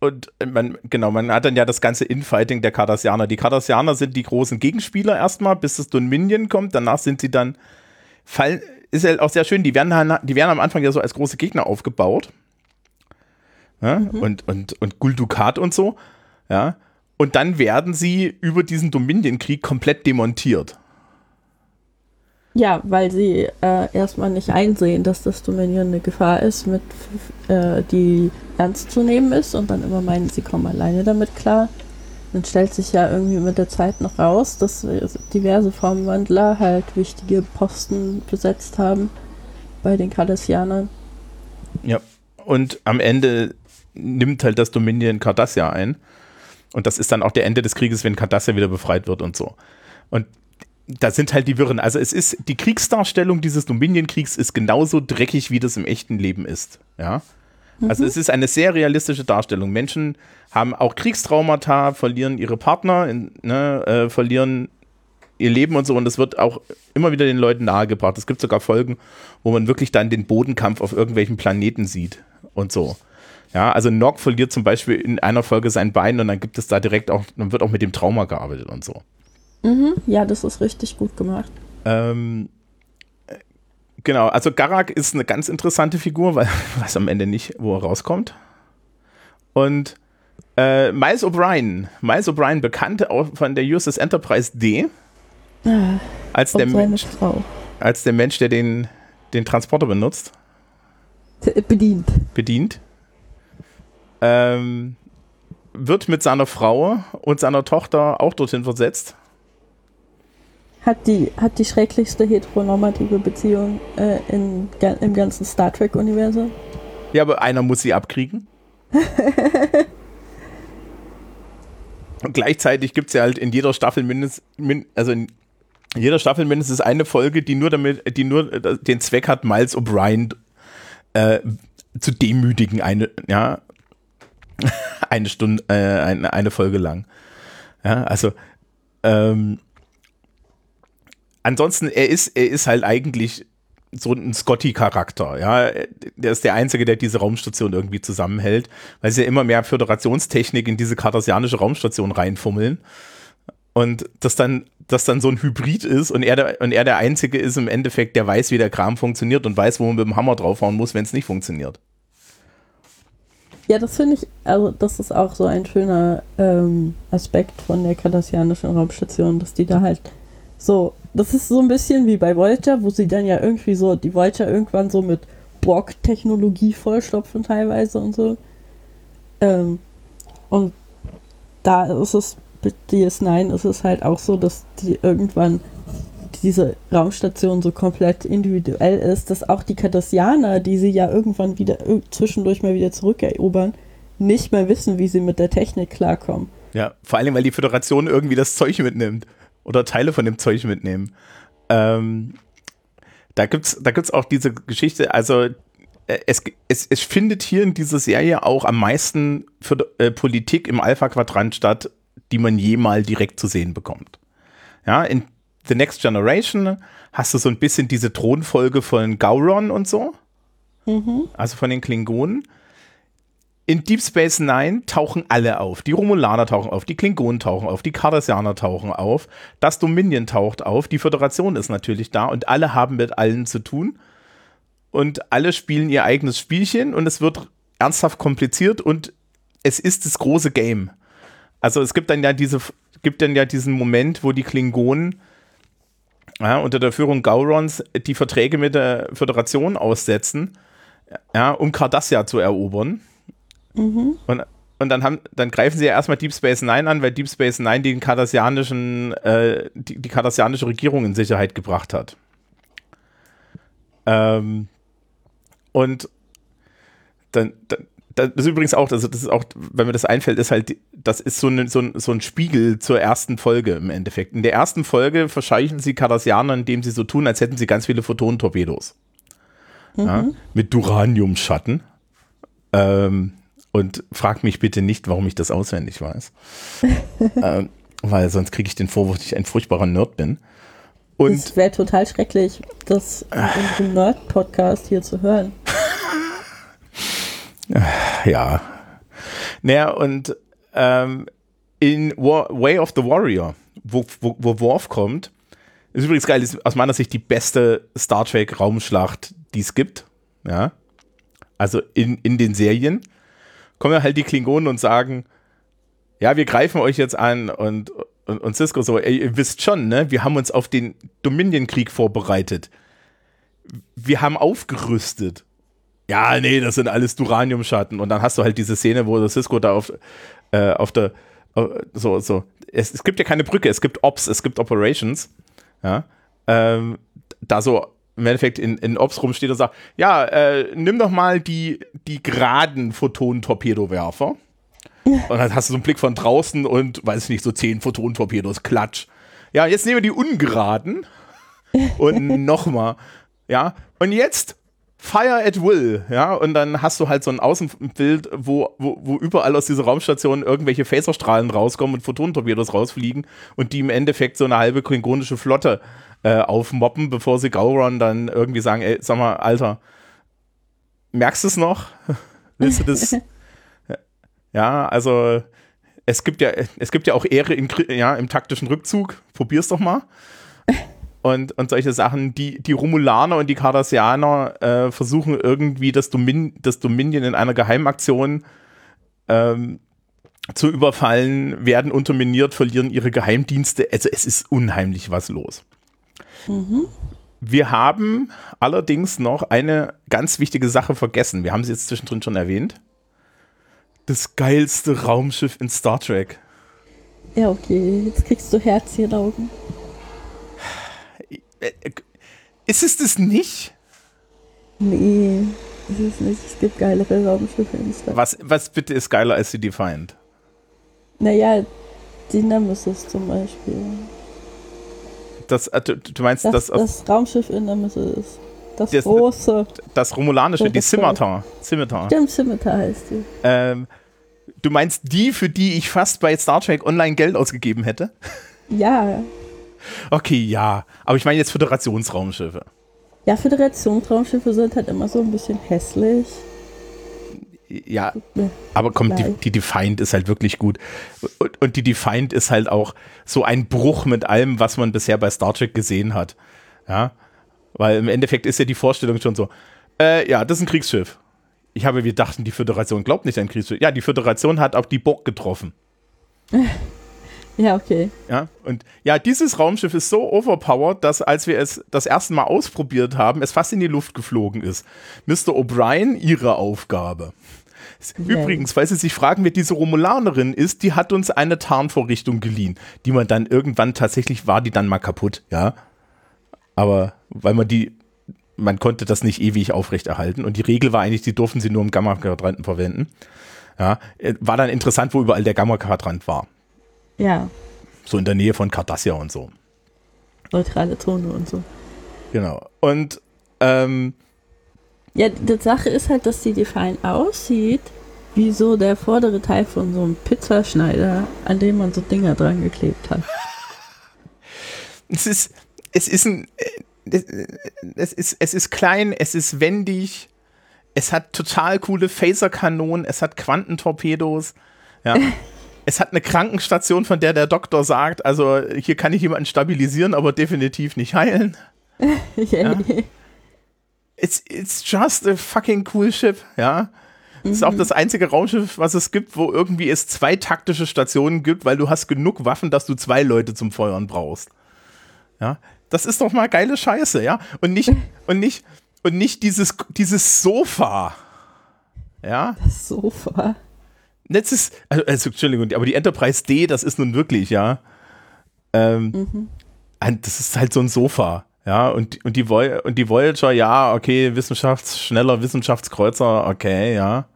[SPEAKER 1] Und man, genau, man hat dann ja das ganze Infighting der Cardassianer. Die Cardassianer sind die großen Gegenspieler erstmal, bis das Dominion kommt. Danach sind sie dann, fallen, ist ja auch sehr schön, die werden, dann- die werden am Anfang ja so als große Gegner aufgebaut. Ja, und, und, und Guldukat und so. Ja. Und dann werden sie über diesen Dominion-Krieg komplett demontiert.
[SPEAKER 2] Ja, weil sie äh, erstmal nicht einsehen, dass das Dominion eine Gefahr ist, mit, äh, die ernst zu nehmen ist und dann immer meinen, sie kommen alleine damit klar. dann stellt sich ja irgendwie mit der Zeit noch raus, dass diverse Formwandler halt wichtige Posten besetzt haben bei den Cardassianern.
[SPEAKER 1] Ja, und am Ende nimmt halt das Dominion Cardassia ein. Und das ist dann auch der Ende des Krieges, wenn Cardassia wieder befreit wird und so. Und da sind halt die Wirren. Also es ist, die Kriegsdarstellung dieses Dominion-Kriegs ist genauso dreckig, wie das im echten Leben ist. Ja. Also mhm. es ist eine sehr realistische Darstellung. Menschen haben auch Kriegstraumata, verlieren ihre Partner, ne, äh, verlieren ihr Leben und so. Und das wird auch immer wieder den Leuten nahegebracht. Es gibt sogar Folgen, wo man wirklich dann den Bodenkampf auf irgendwelchen Planeten sieht und so. Ja, also Nock verliert zum Beispiel in einer Folge sein Bein und dann gibt es da direkt auch, dann wird auch mit dem Trauma gearbeitet und so.
[SPEAKER 2] Mhm, ja, das ist richtig gut gemacht.
[SPEAKER 1] Ähm, genau, also Garak ist eine ganz interessante Figur, weil weiß am Ende nicht, wo er rauskommt. Und äh, Miles O'Brien, Miles O'Brien, bekannt auch von der USS Enterprise D, ah, als, der Mensch, als der Mensch, der den, den Transporter benutzt.
[SPEAKER 2] Bedient.
[SPEAKER 1] Bedient. Ähm, wird mit seiner Frau und seiner Tochter auch dorthin versetzt.
[SPEAKER 2] Hat die, hat die schrecklichste heteronormative Beziehung äh, in, im ganzen Star Trek-Universum.
[SPEAKER 1] Ja, aber einer muss sie abkriegen. Und gleichzeitig gibt es ja halt in jeder Staffel mindestens, min, also in jeder Staffel mindestens eine Folge, die nur damit, die nur den Zweck hat, Miles O'Brien äh, zu demütigen, eine, ja, eine Stunde, äh, eine, eine Folge lang. Ja, also ähm, ansonsten, er ist, er ist halt eigentlich so ein Scotty-Charakter, ja. Der ist der Einzige, der diese Raumstation irgendwie zusammenhält, weil sie ja immer mehr Föderationstechnik in diese kartesianische Raumstation reinfummeln. Und das dann, das dann so ein Hybrid ist und er, der, und er der Einzige ist im Endeffekt, der weiß, wie der Kram funktioniert und weiß, wo man mit dem Hammer draufhauen muss, wenn es nicht funktioniert.
[SPEAKER 2] Ja, das finde ich, also das ist auch so ein schöner ähm, Aspekt von der kardassianischen Raumstation, dass die da halt so das ist so ein bisschen wie bei Voyager, wo sie dann ja irgendwie so, die Voyager irgendwann so mit Borg-Technologie vollstopfen teilweise und so. Ähm, und da ist es mit DS9 ist es halt auch so, dass die irgendwann diese Raumstation so komplett individuell ist, dass auch die Cardassianer, die sie ja irgendwann wieder zwischendurch mal wieder zurückerobern, nicht mehr wissen, wie sie mit der Technik klarkommen.
[SPEAKER 1] Ja, vor allem, weil die Föderation irgendwie das Zeug mitnimmt oder Teile von dem Zeug mitnehmen. Ähm, da gibt's, da gibt's auch diese Geschichte, also äh, es, es, es findet hier in dieser Serie auch am meisten für äh, Politik im Alpha-Quadrant statt, die man jemals direkt zu sehen bekommt. Ja, in The Next Generation hast du so ein bisschen diese Thronfolge von Gauron und so. Mhm. Also von den Klingonen in Deep Space Nine tauchen alle auf. Die Romulaner tauchen auf, die Klingonen tauchen auf, die Cardassianer tauchen auf, das Dominion taucht auf, die Föderation ist natürlich da und alle haben mit allen zu tun. Und alle spielen ihr eigenes Spielchen und es wird ernsthaft kompliziert und es ist das große Game. Also es gibt dann ja diese, gibt dann ja diesen Moment, wo die Klingonen ja, unter der Führung Gaurons die Verträge mit der Föderation aussetzen, ja, um Cardassia zu erobern. Mhm. Und, und dann, haben, dann greifen sie ja erstmal Deep Space Nine an, weil Deep Space Nine den kardassianischen, äh, die, die kardassianische Regierung in Sicherheit gebracht hat. Ähm, und dann, dann, das ist übrigens auch, also das ist auch, wenn mir das einfällt, ist halt, das ist so, ein, so, ein, so ein Spiegel zur ersten Folge im Endeffekt. In der ersten Folge verscheuchen sie Kardassianer, indem sie so tun, als hätten sie ganz viele Photonentorpedos. Mhm. Ja, mit Duraniumschatten. Ähm, und frag mich bitte nicht, warum ich das auswendig weiß. ähm, weil sonst kriege ich den Vorwurf, dass ich ein furchtbarer Nerd bin.
[SPEAKER 2] Und es wäre total schrecklich, das in unserem Nerd-Podcast hier zu hören.
[SPEAKER 1] ja. Naja, und ähm, in War, Way of the Warrior, wo, wo, wo Worf kommt, ist übrigens geil, ist aus meiner Sicht die beste Star Trek Raumschlacht, die es gibt. Ja. Also in, in den Serien kommen halt die Klingonen und sagen, ja, wir greifen euch jetzt an und, und, und Cisco so, ey, ihr wisst schon, ne, wir haben uns auf den Dominion-Krieg vorbereitet. Wir haben aufgerüstet. Ja, nee, das sind alles Duranium-Schatten. Und dann hast du halt diese Szene, wo Cisco da auf, äh, auf der äh, so, so. Es, es gibt ja keine Brücke, es gibt Ops, es gibt Operations. Ja. Ähm, da so im Endeffekt in, in Ops rumsteht und sagt, ja, äh, nimm doch mal die, die geraden Photon-Torpedowerfer. Und dann hast du so einen Blick von draußen und, weiß ich nicht, so zehn Photon-Torpedos, klatsch. Ja, jetzt nehmen wir die ungeraden und nochmal. Ja, und jetzt Fire at Will, ja, und dann hast du halt so ein Außenbild, wo, wo, wo überall aus dieser Raumstation irgendwelche Phaserstrahlen rauskommen und Photonentorpedos rausfliegen und die im Endeffekt so eine halbe klingonische Flotte äh, aufmoppen, bevor sie Gauron dann irgendwie sagen, ey, sag mal, Alter, merkst du es noch? Willst du das? ja, also es gibt ja, es gibt ja auch Ehre in, ja, im taktischen Rückzug. Probier's doch mal und, und solche Sachen. Die, die Romulaner und die Cardassianer äh, versuchen irgendwie das, Domin das Dominion in einer Geheimaktion ähm, zu überfallen, werden unterminiert, verlieren ihre Geheimdienste. Also es ist unheimlich was los. Mhm. Wir haben allerdings noch eine ganz wichtige Sache vergessen. Wir haben sie jetzt zwischendrin schon erwähnt. Das geilste Raumschiff in Star Trek.
[SPEAKER 2] Ja, okay. Jetzt kriegst du Herz hier Augen.
[SPEAKER 1] Äh, ist es das nicht?
[SPEAKER 2] Nee, ist es nicht. Es gibt geilere Raumschiffe in
[SPEAKER 1] Star was, was bitte ist geiler als die Defiant?
[SPEAKER 2] Naja, die Nemesis zum Beispiel.
[SPEAKER 1] Das, äh, du, du meinst
[SPEAKER 2] das,
[SPEAKER 1] das,
[SPEAKER 2] das Raumschiff in Nemesis. Das, das große.
[SPEAKER 1] Das romulanische, die Scimitar. Scimitar.
[SPEAKER 2] Stimmt, Scimitar heißt die.
[SPEAKER 1] Ähm, du meinst die, für die ich fast bei Star Trek Online Geld ausgegeben hätte?
[SPEAKER 2] Ja.
[SPEAKER 1] Okay, ja. Aber ich meine jetzt Föderationsraumschiffe.
[SPEAKER 2] Ja, Föderationsraumschiffe sind halt immer so ein bisschen hässlich.
[SPEAKER 1] Ja, aber komm, die, die Defiant ist halt wirklich gut. Und, und, die Defiant ist halt auch so ein Bruch mit allem, was man bisher bei Star Trek gesehen hat. Ja, weil im Endeffekt ist ja die Vorstellung schon so, äh, ja, das ist ein Kriegsschiff. Ich habe, wir dachten, die Föderation glaubt nicht an Kriegsschiff. Ja, die Föderation hat auch die Borg getroffen.
[SPEAKER 2] Ja, okay.
[SPEAKER 1] Ja, und ja, dieses Raumschiff ist so overpowered, dass als wir es das erste Mal ausprobiert haben, es fast in die Luft geflogen ist. Mr. O'Brien, ihre Aufgabe. Übrigens, weil Sie sich fragen, wer diese Romulanerin ist, die hat uns eine Tarnvorrichtung geliehen, die man dann irgendwann tatsächlich war, die dann mal kaputt, ja. Aber weil man die, man konnte das nicht ewig aufrechterhalten und die Regel war eigentlich, die durften sie nur im Gamma-Quadranten verwenden. Ja, äh, war dann interessant, wo überall der Gamma-Quadrant war.
[SPEAKER 2] Ja.
[SPEAKER 1] So in der Nähe von Cardassia und so.
[SPEAKER 2] Neutrale Zone und so.
[SPEAKER 1] Genau. Und ähm,
[SPEAKER 2] ja, die Sache ist halt, dass die Define aussieht wie so der vordere Teil von so einem Pizzaschneider, an dem man so Dinger dran geklebt hat.
[SPEAKER 1] es ist, es ist ein, es ist, es ist klein, es ist wendig, es hat total coole Phaserkanonen, es hat Quantentorpedos, ja. Es hat eine Krankenstation, von der der Doktor sagt, also hier kann ich jemanden stabilisieren, aber definitiv nicht heilen. ja. It's, it's just a fucking cool ship, ja. Das ist auch mhm. das einzige Raumschiff, was es gibt, wo irgendwie es zwei taktische Stationen gibt, weil du hast genug Waffen, dass du zwei Leute zum Feuern brauchst. Ja, das ist doch mal geile Scheiße, ja. Und nicht, und nicht, und nicht dieses, dieses Sofa. Ja.
[SPEAKER 2] Das Sofa.
[SPEAKER 1] Letztes, also, also, Entschuldigung, aber die Enterprise D, das ist nun wirklich, ja. Ähm, mhm. Das ist halt so ein Sofa. Ja, und, und, die, und die Voyager, ja, okay, Wissenschafts-, schneller Wissenschaftskreuzer, okay, ja.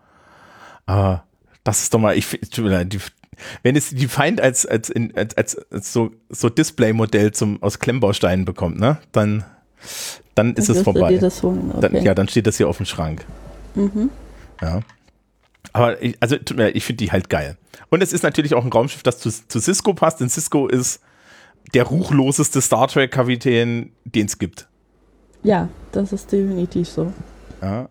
[SPEAKER 1] Aber das ist doch mal, ich die, wenn es die Feind als, als, in, als, als, so, so Display-Modell aus Klemmbausteinen bekommt, ne, dann, dann ist es vorbei. Okay. Dann, ja, dann steht das hier auf dem Schrank. Mhm. Ja. Aber ich, also ich finde die halt geil. Und es ist natürlich auch ein Raumschiff, das zu, zu Cisco passt, denn Cisco ist der ruchloseste Star Trek-Kapitän, den es gibt.
[SPEAKER 2] Ja, das ist definitiv so.
[SPEAKER 1] Ja.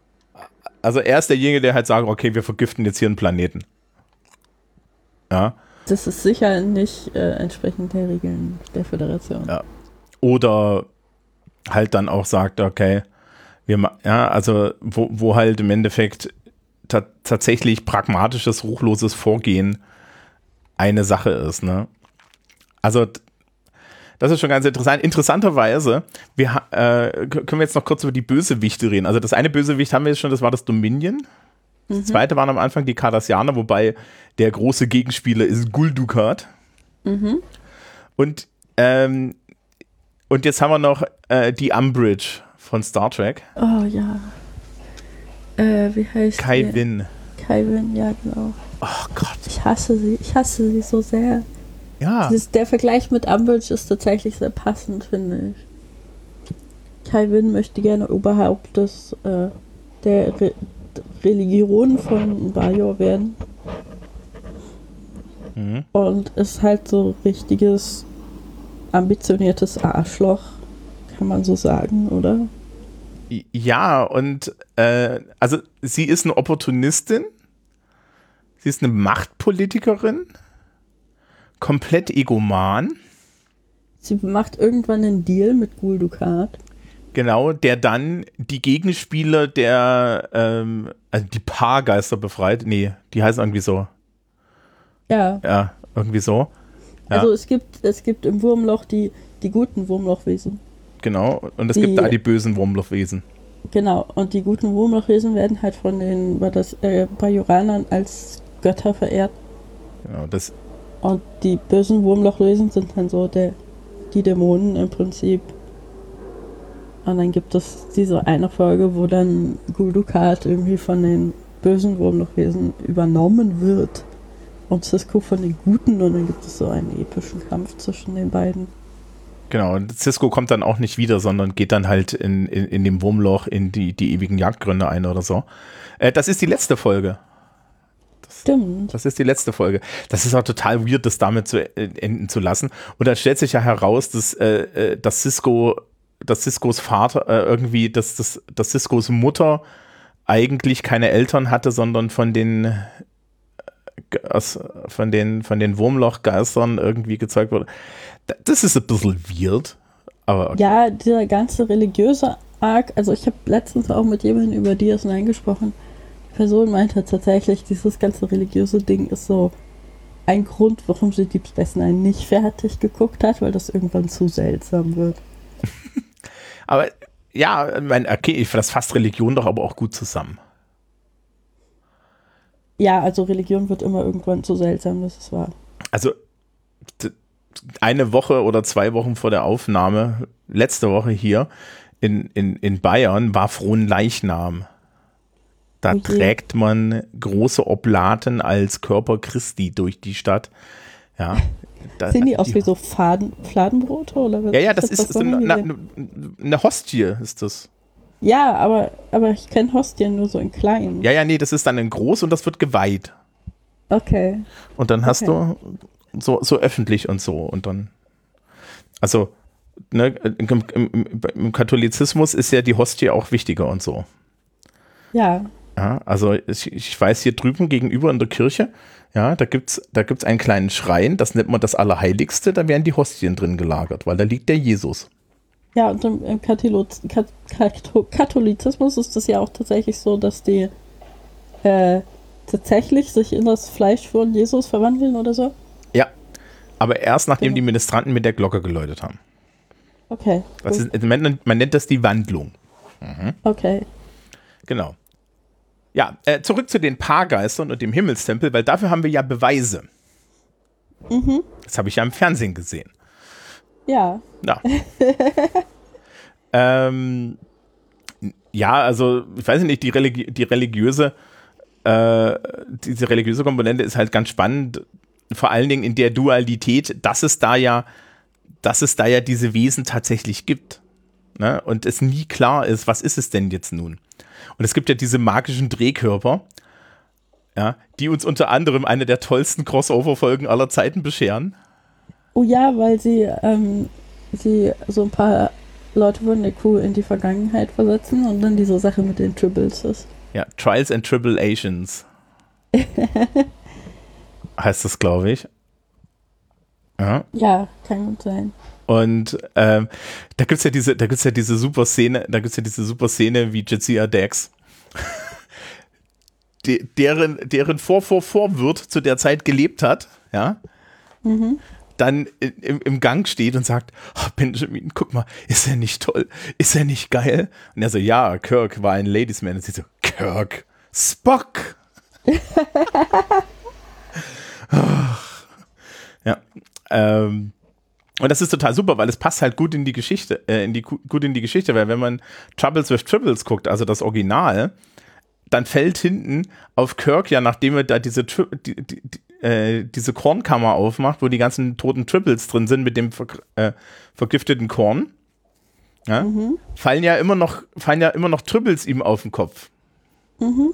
[SPEAKER 1] Also er ist derjenige, der halt sagt, okay, wir vergiften jetzt hier einen Planeten. Ja.
[SPEAKER 2] Das ist sicher nicht äh, entsprechend der Regeln der Föderation.
[SPEAKER 1] Ja. Oder halt dann auch sagt, okay, wir ja, also wo, wo halt im Endeffekt ta tatsächlich pragmatisches, ruchloses Vorgehen eine Sache ist. Ne? Also das ist schon ganz interessant. Interessanterweise, wir, äh, können wir jetzt noch kurz über die Bösewichte reden. Also das eine Bösewicht haben wir jetzt schon, das war das Dominion. Das zweite waren am Anfang die Cardassianer, wobei der große Gegenspieler ist Guldukat. Und, ähm, und jetzt haben wir noch äh, die Umbridge von Star Trek.
[SPEAKER 2] Oh ja. Äh, wie heißt
[SPEAKER 1] Kai? Winn.
[SPEAKER 2] Kai Winn, ja genau.
[SPEAKER 1] Oh Gott.
[SPEAKER 2] Ich hasse sie. Ich hasse sie so sehr.
[SPEAKER 1] Ja.
[SPEAKER 2] Dieses, der Vergleich mit Umbridge ist tatsächlich sehr passend, finde ich. Kai Winn möchte gerne Oberhaupt des, äh, der Re Religion von Bajor werden.
[SPEAKER 1] Mhm.
[SPEAKER 2] Und ist halt so richtiges ambitioniertes Arschloch, kann man so sagen, oder?
[SPEAKER 1] Ja, und äh, also sie ist eine Opportunistin. Sie ist eine Machtpolitikerin. Komplett egoman.
[SPEAKER 2] Sie macht irgendwann einen Deal mit Gul Dukat.
[SPEAKER 1] Genau, der dann die Gegenspieler der, ähm, also die Paargeister befreit. Nee, die heißen irgendwie so.
[SPEAKER 2] Ja,
[SPEAKER 1] Ja, irgendwie so. Ja.
[SPEAKER 2] also es gibt, es gibt im Wurmloch die, die guten Wurmlochwesen.
[SPEAKER 1] Genau. Und es
[SPEAKER 2] Die-
[SPEAKER 1] gibt da die bösen Wurmlochwesen.
[SPEAKER 2] Genau, und die guten Wurmlochwesen werden halt von den war das, äh, Bajoranern als Götter verehrt.
[SPEAKER 1] Genau, das,
[SPEAKER 2] Und die bösen Wurmlochwesen sind dann so der, die Dämonen im Prinzip. Und dann gibt es diese eine Folge, wo dann Guldukat irgendwie von den bösen Wurmlochwesen übernommen wird. Und Cisco von den Guten. Und dann gibt es so einen epischen Kampf zwischen den beiden.
[SPEAKER 1] genau. Und Cisco kommt dann auch nicht wieder, sondern geht dann halt in, in, in dem Wurmloch in die, die ewigen Jagdgründe ein oder so. Äh, das ist die letzte Folge.
[SPEAKER 2] Stimmt.
[SPEAKER 1] Das ist die letzte Folge. Das ist auch total weird, das damit zu enden zu lassen. Und dann stellt sich ja heraus, dass, äh, äh, dass Cisco, dass Ciscos Vater äh, irgendwie, dass, dass, dass Ciscos Mutter eigentlich keine Eltern hatte, sondern von den äh, von den von den Wurmlochgeistern irgendwie gezeugt wurde. Da- Das ist ein bisschen weird, aber okay.
[SPEAKER 2] Ja, dieser ganze religiöse Arc, also ich habe letztens auch mit jemandem über DS9 gesprochen. Person meinte tatsächlich, dieses ganze religiöse Ding ist so ein Grund, warum sie Deep Space Nine nicht fertig geguckt hat, weil das irgendwann zu seltsam wird.
[SPEAKER 1] aber ja, ich mein, okay, ich das fasst Religion doch aber auch gut zusammen.
[SPEAKER 2] Ja, also Religion wird immer irgendwann zu seltsam, das ist wahr.
[SPEAKER 1] also eine Woche oder zwei Wochen vor der Aufnahme, letzte Woche hier in, in, in Bayern, war Frohen Leichnam. Da
[SPEAKER 2] Oh je.
[SPEAKER 1] trägt man große Oblaten als Körper Christi durch die Stadt. Ja. Da,
[SPEAKER 2] Sehen die aus wie so Faden, Fladenbrote oder was?
[SPEAKER 1] Ja, ja, das ist
[SPEAKER 2] was
[SPEAKER 1] so eine,
[SPEAKER 2] die
[SPEAKER 1] eine, eine Hostie, ist das.
[SPEAKER 2] Ja, aber, aber ich kenne Hostien nur so in klein.
[SPEAKER 1] Ja, ja, nee, das ist dann in groß und das wird geweiht.
[SPEAKER 2] Okay.
[SPEAKER 1] Und dann hast
[SPEAKER 2] Okay.
[SPEAKER 1] du so, so öffentlich und so. Und dann, also, ne, im, im, im Katholizismus ist ja die Hostie auch wichtiger und so.
[SPEAKER 2] Ja.
[SPEAKER 1] Ja, also ich, ich weiß hier drüben gegenüber in der Kirche, ja, da gibt's da gibt's einen kleinen Schrein, das nennt man das Allerheiligste, da werden die Hostien drin gelagert, weil da liegt der Jesus.
[SPEAKER 2] Ja, und im, im Katholo Kat Kato Katholizismus ist es ja auch tatsächlich so, dass die äh, tatsächlich sich in das Fleisch von Jesus verwandeln oder so.
[SPEAKER 1] Ja, aber erst nachdem
[SPEAKER 2] Genau.
[SPEAKER 1] die Ministranten mit der Glocke geläutet haben.
[SPEAKER 2] Okay.
[SPEAKER 1] Das ist, man, nennt- man nennt das die Wandlung.
[SPEAKER 2] okay.
[SPEAKER 1] Genau. Ja, äh, zurück zu den Paargeistern und dem Himmelstempel, weil dafür haben wir ja Beweise.
[SPEAKER 2] Mhm.
[SPEAKER 1] Das habe ich ja im Fernsehen gesehen.
[SPEAKER 2] Ja.
[SPEAKER 1] Ja. ähm, ja, also ich weiß nicht, die, religi die religiöse, äh, diese religiöse Komponente ist halt ganz spannend, vor allen Dingen in der Dualität, dass es da ja, dass es da ja diese Wesen tatsächlich gibt. Ne? Und es nie klar ist, was ist es denn jetzt nun? Und es gibt ja diese magischen Drehkörper, ja, die uns unter anderem eine der tollsten Crossover-Folgen aller Zeiten bescheren.
[SPEAKER 2] Oh ja, weil sie, ähm, sie so ein paar Leute von der Crew in die Vergangenheit versetzen und dann diese Sache mit den Tribbles ist.
[SPEAKER 1] Ja, Trials and Tribulations. heißt das, glaube ich. Ja.
[SPEAKER 2] Ja, kann gut sein.
[SPEAKER 1] Und ähm, da gibt's ja diese, da gibt's ja diese super Szene, da gibt's ja diese super Szene wie Jadzia Dax. De, deren, deren Vor-Vor-Vorwirt zu der Zeit gelebt hat, ja,
[SPEAKER 2] Mhm.
[SPEAKER 1] dann im, im Gang steht und sagt, oh, Benjamin, guck mal, ist er nicht toll? Ist er nicht geil? Und er so, ja, Kirk war ein Ladiesman. Und sie so, Kirk, Spock! ja. Ähm, und das ist total super, weil es passt halt gut in die Geschichte, äh, in die, gut in die Geschichte, weil wenn man Troubles with Tribbles guckt, also das Original, dann fällt hinten auf Kirk ja, nachdem er da diese, die, die, die, äh, diese Kornkammer aufmacht, wo die ganzen toten Triples drin sind mit dem ver äh, vergifteten Korn, ja, mhm. fallen ja immer noch, fallen ja immer noch Triples ihm auf den Kopf. Mhm.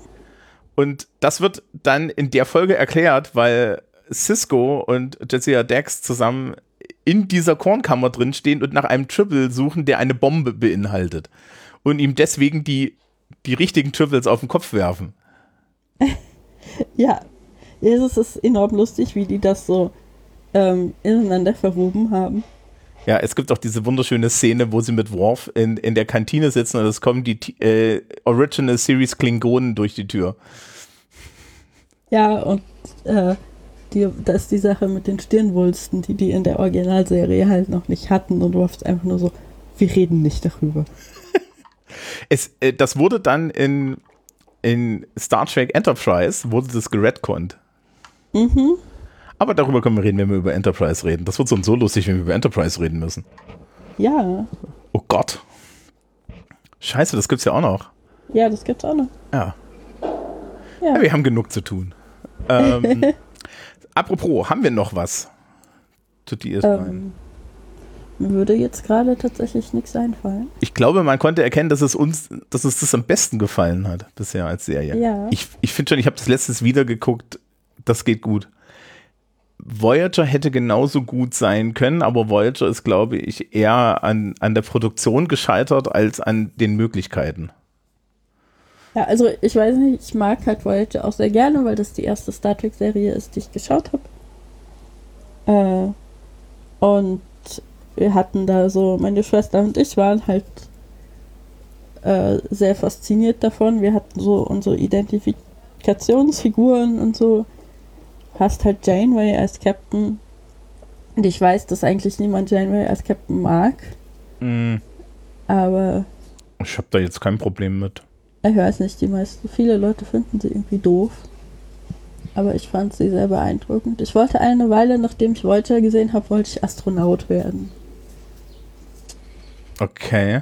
[SPEAKER 1] Und das wird dann in der Folge erklärt, weil Cisco und Jessica Dex zusammen in dieser Kornkammer drin stehen und nach einem Triple suchen, der eine Bombe beinhaltet. Und ihm deswegen die, die richtigen Triples auf den Kopf werfen.
[SPEAKER 2] ja, es ist enorm lustig, wie die das so ähm, ineinander verwoben haben.
[SPEAKER 1] Ja, es gibt auch diese wunderschöne Szene, wo sie mit Worf in, in der Kantine sitzen und es kommen die äh, Original Series Klingonen durch die Tür.
[SPEAKER 2] Ja, und äh, die, das ist die Sache mit den Stirnwulsten, die die in der Originalserie halt noch nicht hatten und ist einfach nur so, wir reden nicht darüber.
[SPEAKER 1] es, äh, das wurde dann in, in Star Trek Enterprise, wurde das geredconnt. Mhm. Aber darüber können wir reden, wenn wir über Enterprise reden. Das wird so und so lustig, wenn wir über Enterprise reden müssen.
[SPEAKER 2] Ja.
[SPEAKER 1] Oh Gott. Scheiße, das gibt's ja auch noch.
[SPEAKER 2] Ja, das gibt's auch noch.
[SPEAKER 1] Ja. Ja, ja wir haben genug zu tun. Ähm, apropos, haben wir noch was zu DS9? Ähm,
[SPEAKER 2] mir würde jetzt gerade tatsächlich nichts einfallen.
[SPEAKER 1] Ich glaube, man konnte erkennen, dass es uns, dass es das am besten gefallen hat bisher als Serie.
[SPEAKER 2] Ja.
[SPEAKER 1] Ich, ich finde schon, ich habe das letztes wieder geguckt. Das geht gut. Voyager hätte genauso gut sein können, aber Voyager ist, glaube ich, eher an, an der Produktion gescheitert als an den Möglichkeiten.
[SPEAKER 2] Ja, also ich weiß nicht, ich mag halt Voyager auch sehr gerne, weil das die erste Star Trek-Serie ist, die ich geschaut habe. Äh, und wir hatten da so, meine Schwester und ich waren halt äh, sehr fasziniert davon. Wir hatten so unsere Identifikationsfiguren und so hast halt Janeway als Captain. Und ich weiß, dass eigentlich niemand Janeway als Captain mag. Mm. Aber.
[SPEAKER 1] Ich habe da jetzt kein Problem mit.
[SPEAKER 2] Ich weiß nicht, die meisten, viele Leute finden sie irgendwie doof. Aber ich fand sie sehr beeindruckend. Ich wollte eine Weile, nachdem ich Voyager gesehen habe, wollte ich Astronaut werden.
[SPEAKER 1] Okay.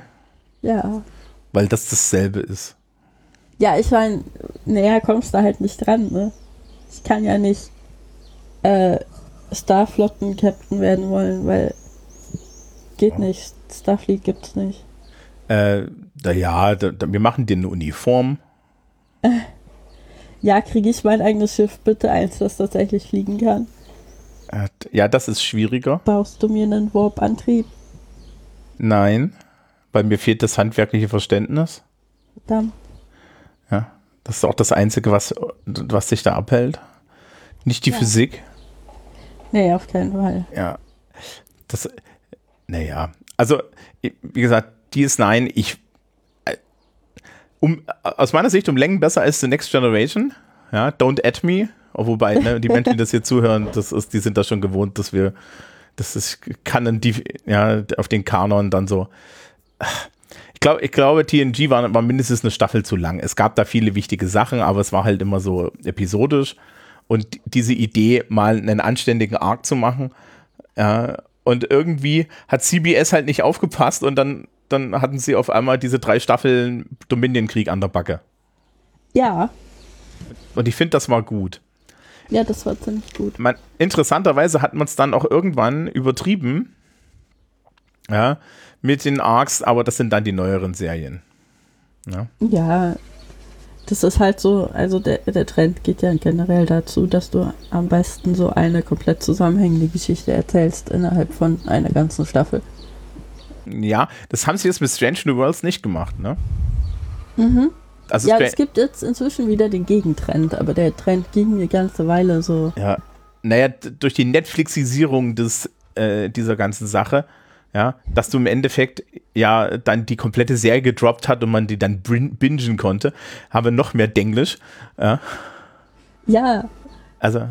[SPEAKER 2] Ja.
[SPEAKER 1] Weil das dasselbe ist.
[SPEAKER 2] Ja, ich meine, näher kommst du halt nicht dran, ne? Ich kann ja nicht äh, Starflotten-Captain werden wollen, weil geht oh. nicht. Starfleet gibt's nicht.
[SPEAKER 1] Äh, da, ja, da, da, wir machen dir eine Uniform.
[SPEAKER 2] Äh, ja, kriege ich mein eigenes Schiff bitte eins, das tatsächlich fliegen kann?
[SPEAKER 1] Äh, ja, das ist schwieriger.
[SPEAKER 2] Baust du mir einen Warp-Antrieb?
[SPEAKER 1] Nein, weil mir fehlt das handwerkliche Verständnis.
[SPEAKER 2] Verdammt.
[SPEAKER 1] Ja, das ist auch das Einzige, was, was dich da abhält. Nicht die ja. Physik.
[SPEAKER 2] Nee, auf keinen Fall.
[SPEAKER 1] Ja. Das, naja. Also, wie gesagt, DS9, ich, äh, um, aus meiner Sicht um Längen besser als The Next Generation. Ja, Don't Add Me. Wobei, ne, die Menschen, die das hier zuhören, das ist, die sind da schon gewohnt, dass wir, das ist, kann die, ja, auf den Kanon dann so. Ich glaube, ich glaube, TNG war, war mindestens eine Staffel zu lang. Es gab da viele wichtige Sachen, aber es war halt immer so episodisch. Und diese Idee, mal einen anständigen Arc zu machen, ja, und irgendwie hat CBS halt nicht aufgepasst und dann, dann hatten sie auf einmal diese drei Staffeln Dominion-Krieg an der Backe.
[SPEAKER 2] Ja.
[SPEAKER 1] Und ich finde, das war gut.
[SPEAKER 2] Ja, das war ziemlich gut.
[SPEAKER 1] Man, interessanterweise hat man es dann auch irgendwann übertrieben. Ja, mit den Arcs, aber das sind dann die neueren Serien.
[SPEAKER 2] Ja, ja das ist halt so, also der, der Trend geht ja generell dazu, dass du am besten so eine komplett zusammenhängende Geschichte erzählst innerhalb von einer ganzen Staffel.
[SPEAKER 1] Ja, das haben sie jetzt mit Strange New Worlds nicht gemacht, ne?
[SPEAKER 2] Mhm. Also ja, es gibt jetzt inzwischen wieder den Gegentrend, aber der Trend ging eine ganze Weile so.
[SPEAKER 1] Ja, naja, durch die Netflixisierung des, äh, dieser ganzen Sache ja, dass du im Endeffekt ja dann die komplette Serie gedroppt hat und man die dann bingen konnte, habe noch mehr Denglisch. Ja.
[SPEAKER 2] ja.
[SPEAKER 1] Also,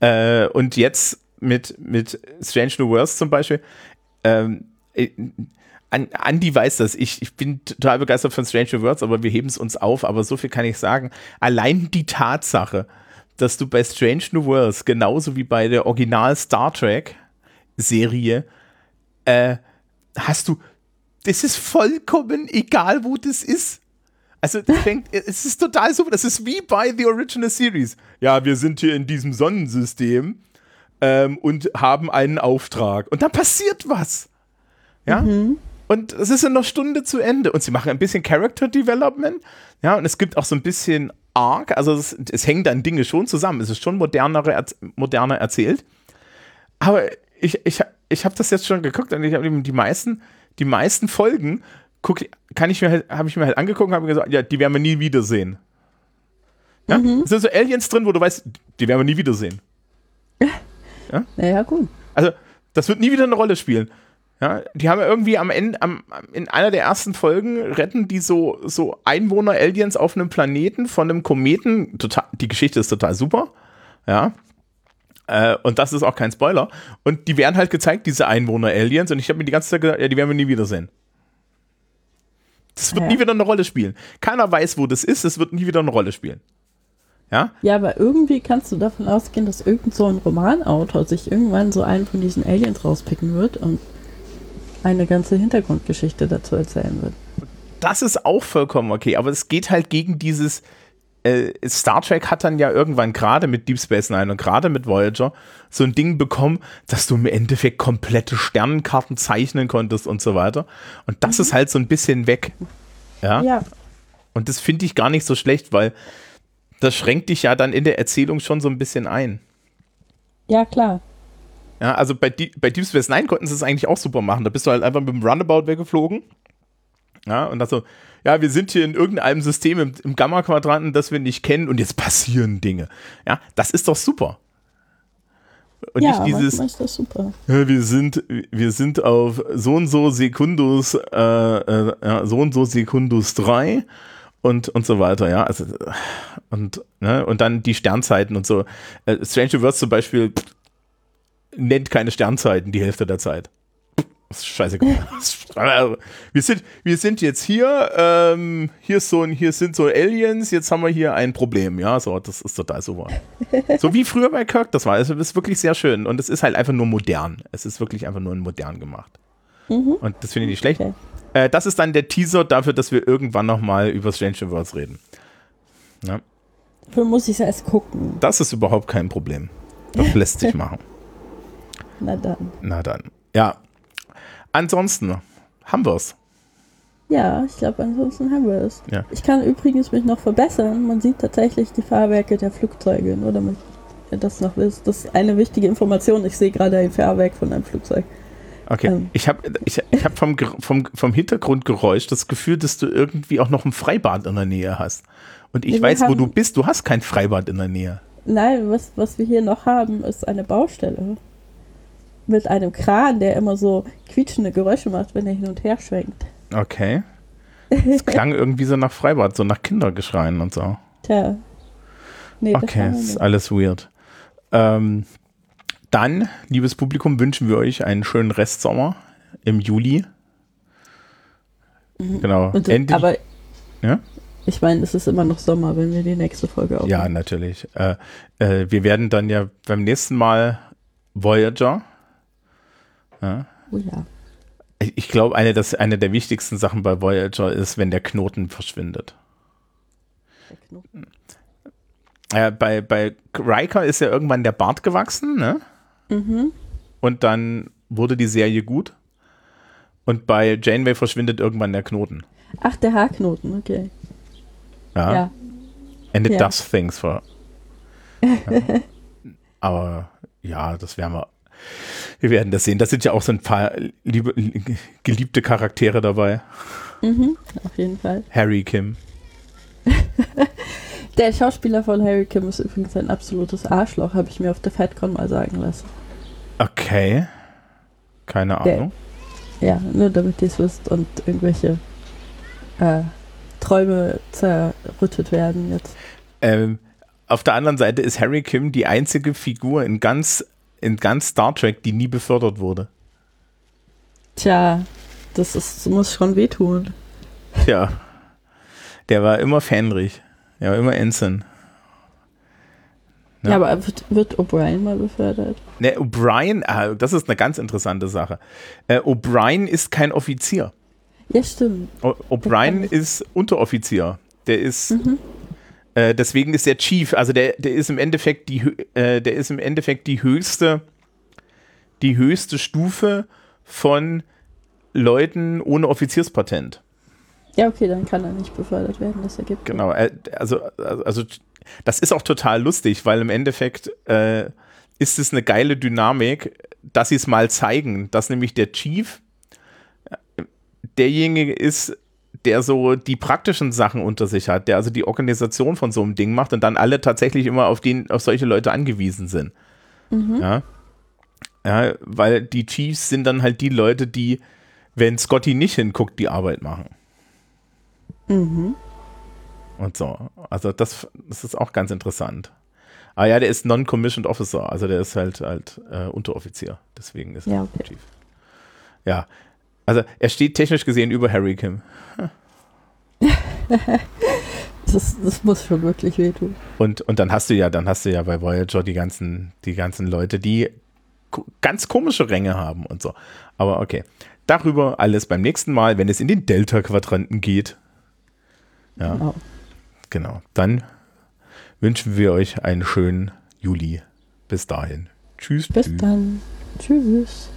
[SPEAKER 1] äh, und jetzt mit, mit Strange New Worlds zum Beispiel, ähm, äh, Andi weiß das. Ich, ich bin total begeistert von Stranger Words, aber wir heben es uns auf. Aber so viel kann ich sagen. Allein die Tatsache, dass du bei Strange New Worlds genauso wie bei der Original Star Trek Serie äh, hast du, das ist vollkommen egal, wo das ist. Also fängt, es ist total super. Das ist wie bei The Original Series. Ja, wir sind hier in diesem Sonnensystem ähm, und haben einen Auftrag. Und dann passiert was. Ja. Mhm. Und es ist in einer Stunde zu Ende. Und sie machen ein bisschen Character Development. Ja, und es gibt auch so ein bisschen Arc. Also es, es hängen dann Dinge schon zusammen. Es ist schon moderner, moderner erzählt. Aber ich, ich, ich habe das jetzt schon geguckt und ich habe die meisten, die meisten Folgen guck, kann ich mir halt, habe ich mir halt angeguckt und habe gesagt, ja, die werden wir nie wiedersehen. Ja? Mhm. Es sind so Aliens drin, wo du weißt, die werden wir nie wiedersehen.
[SPEAKER 2] Ja? Naja, gut.
[SPEAKER 1] Also, das wird nie wieder eine Rolle spielen. Ja, die haben ja irgendwie am Ende, am, in einer der ersten Folgen retten die so, so Einwohner-Aliens auf einem Planeten von einem Kometen. Total, die Geschichte ist total super. Ja. Äh, und das ist auch kein Spoiler. Und die werden halt gezeigt, diese Einwohner-Aliens. Und ich habe mir die ganze Zeit gedacht, ja, die werden wir nie wiedersehen. Das wird ja. nie wieder eine Rolle spielen. Keiner weiß, wo das ist. Es wird nie wieder eine Rolle spielen. Ja?
[SPEAKER 2] Ja, aber irgendwie kannst du davon ausgehen, dass irgend so ein Romanautor sich irgendwann so einen von diesen Aliens rauspicken wird und eine ganze Hintergrundgeschichte dazu erzählen wird.
[SPEAKER 1] Das ist auch vollkommen okay, aber es geht halt gegen dieses. Äh, Star Trek hat dann ja irgendwann gerade mit Deep Space Nine und gerade mit Voyager so ein Ding bekommen, dass du im Endeffekt komplette Sternenkarten zeichnen konntest und so weiter. Und das mhm. ist halt so ein bisschen weg. Ja. ja. Und das finde ich gar nicht so schlecht, weil das schränkt dich ja dann in der Erzählung schon so ein bisschen ein.
[SPEAKER 2] Ja, klar.
[SPEAKER 1] Ja, also bei, bei Deep Space Nine konnten sie es eigentlich auch super machen. Da bist du halt einfach mit dem Runabout weggeflogen. Ja, und das so, ja, wir sind hier in irgendeinem System im, im Gamma-Quadranten, das wir nicht kennen und jetzt passieren Dinge. Ja, das ist doch super. Und ja, nicht dieses, ist das super. Wir sind, wir sind auf so und so Sekundus, äh, äh, so und so Sekundus 3 und, und so weiter, ja. Also, und, ne, und dann die Sternzeiten und so. Äh, Stranger Words zum Beispiel, nennt keine Sternzeiten die Hälfte der Zeit. Das ist scheißegal. wir, sind, wir sind jetzt hier, ähm, hier, ist so ein, hier sind so Aliens, jetzt haben wir hier ein Problem, ja, so, das ist total super. so wie früher bei Kirk das war, es ist wirklich sehr schön und es ist halt einfach nur modern. Es ist wirklich einfach nur modern gemacht. Mhm. Und das finde ich nicht schlecht. Okay. Äh, das ist dann der Teaser dafür, dass wir irgendwann nochmal über Stranger Worlds reden.
[SPEAKER 2] Ja. Dafür muss ich es erst gucken.
[SPEAKER 1] Das ist überhaupt kein Problem. Das lässt sich machen.
[SPEAKER 2] Na dann.
[SPEAKER 1] Na dann. Ja. Ansonsten haben wir es.
[SPEAKER 2] Ja, ich glaube, ansonsten haben wir es. Ja. Ich kann übrigens mich noch verbessern. Man sieht tatsächlich die Fahrwerke der Flugzeuge, nur damit ihr das noch wisst. Das ist eine wichtige Information. Ich sehe gerade ein Fahrwerk von einem Flugzeug.
[SPEAKER 1] Okay, ähm. ich habe ich, ich hab vom, vom, vom Hintergrundgeräusch das Gefühl, dass du irgendwie auch noch ein Freibad in der Nähe hast. Und ich wir weiß, wo du bist. Du hast kein Freibad in der Nähe.
[SPEAKER 2] Nein, was, was wir hier noch haben, ist eine Baustelle mit einem Kran, der immer so quietschende Geräusche macht, wenn er hin und her schwenkt.
[SPEAKER 1] Okay. Es klang irgendwie so nach Freibad, so nach Kindergeschreien und so.
[SPEAKER 2] Tja.
[SPEAKER 1] Nee, okay, ist alles weird. Ähm, dann, liebes Publikum, wünschen wir euch einen schönen Restsommer im Juli.
[SPEAKER 2] Mhm. Genau. Und, Endlich, aber ja? ich meine, es ist immer noch Sommer, wenn wir die nächste Folge aufnehmen.
[SPEAKER 1] Ja, natürlich. Äh, äh, wir werden dann ja beim nächsten Mal Voyager ja. Oh ja. Ich glaube, eine, eine der wichtigsten Sachen bei Voyager ist, wenn der Knoten verschwindet. Der Knoten? Äh, bei, bei Riker ist ja irgendwann der Bart gewachsen, ne? Mhm. Und dann wurde die Serie gut. Und bei Janeway verschwindet irgendwann der Knoten.
[SPEAKER 2] Ach, der Haarknoten, okay.
[SPEAKER 1] Ja. ja. And it ja. does things for. Ja. Aber ja, das werden wir wir werden das sehen. Da sind ja auch so ein paar liebe, geliebte Charaktere dabei.
[SPEAKER 2] Mhm, auf jeden Fall.
[SPEAKER 1] Harry Kim.
[SPEAKER 2] der Schauspieler von Harry Kim ist übrigens ein absolutes Arschloch, habe ich mir auf der FatCon mal sagen lassen.
[SPEAKER 1] Okay. Keine Ahnung.
[SPEAKER 2] Der, ja, nur damit ihr es wisst und irgendwelche äh, Träume zerrüttet werden jetzt.
[SPEAKER 1] Ähm, auf der anderen Seite ist Harry Kim die einzige Figur in ganz in ganz Star Trek, die nie befördert wurde.
[SPEAKER 2] Tja, das ist, muss schon wehtun.
[SPEAKER 1] Tja, der war immer Fähnrich. Der war immer Ensign.
[SPEAKER 2] Ja, aber wird, wird O'Brien mal befördert?
[SPEAKER 1] Ne, O'Brien, ah, das ist eine ganz interessante Sache. Äh, O'Brien ist kein Offizier.
[SPEAKER 2] Ja, stimmt.
[SPEAKER 1] O'Brien ist Unteroffizier. Der ist, äh, deswegen ist der Chief, also der, der ist im Endeffekt die, äh, der ist im Endeffekt die höchste, die höchste Stufe von Leuten ohne Offizierspatent.
[SPEAKER 2] Ja, okay, dann kann er nicht befördert werden, das ergibt.
[SPEAKER 1] Genau, äh, also, also das ist auch total lustig, weil im Endeffekt äh, ist es eine geile Dynamik, dass sie es mal zeigen, dass nämlich der Chief äh, derjenige ist, der so die praktischen Sachen unter sich hat, der also die Organisation von so einem Ding macht und dann alle tatsächlich immer auf, den, auf solche Leute angewiesen sind. Ja? ja, weil die Chiefs sind dann halt die Leute, die, wenn Scotty nicht hinguckt, die Arbeit machen.
[SPEAKER 2] Mhm.
[SPEAKER 1] Und so. Also das, das ist auch ganz interessant. Ah ja, der ist Non-Commissioned Officer, also der ist halt halt äh, Unteroffizier. Deswegen ist er
[SPEAKER 2] Ja, okay.
[SPEAKER 1] Chief. Ja. Also er steht technisch gesehen über Harry Kim.
[SPEAKER 2] Das, das muss schon wirklich wehtun.
[SPEAKER 1] Und, und dann hast du ja, dann hast du ja bei Voyager die ganzen, die ganzen Leute, die ganz komische Ränge haben und so. Aber okay. Darüber alles beim nächsten Mal, wenn es in den Delta-Quadranten geht. Ja.
[SPEAKER 2] Genau.
[SPEAKER 1] Genau. Dann wünschen wir euch einen schönen Juli. Bis dahin. Tschüss.
[SPEAKER 2] Bis
[SPEAKER 1] tschüss.
[SPEAKER 2] dann. Tschüss.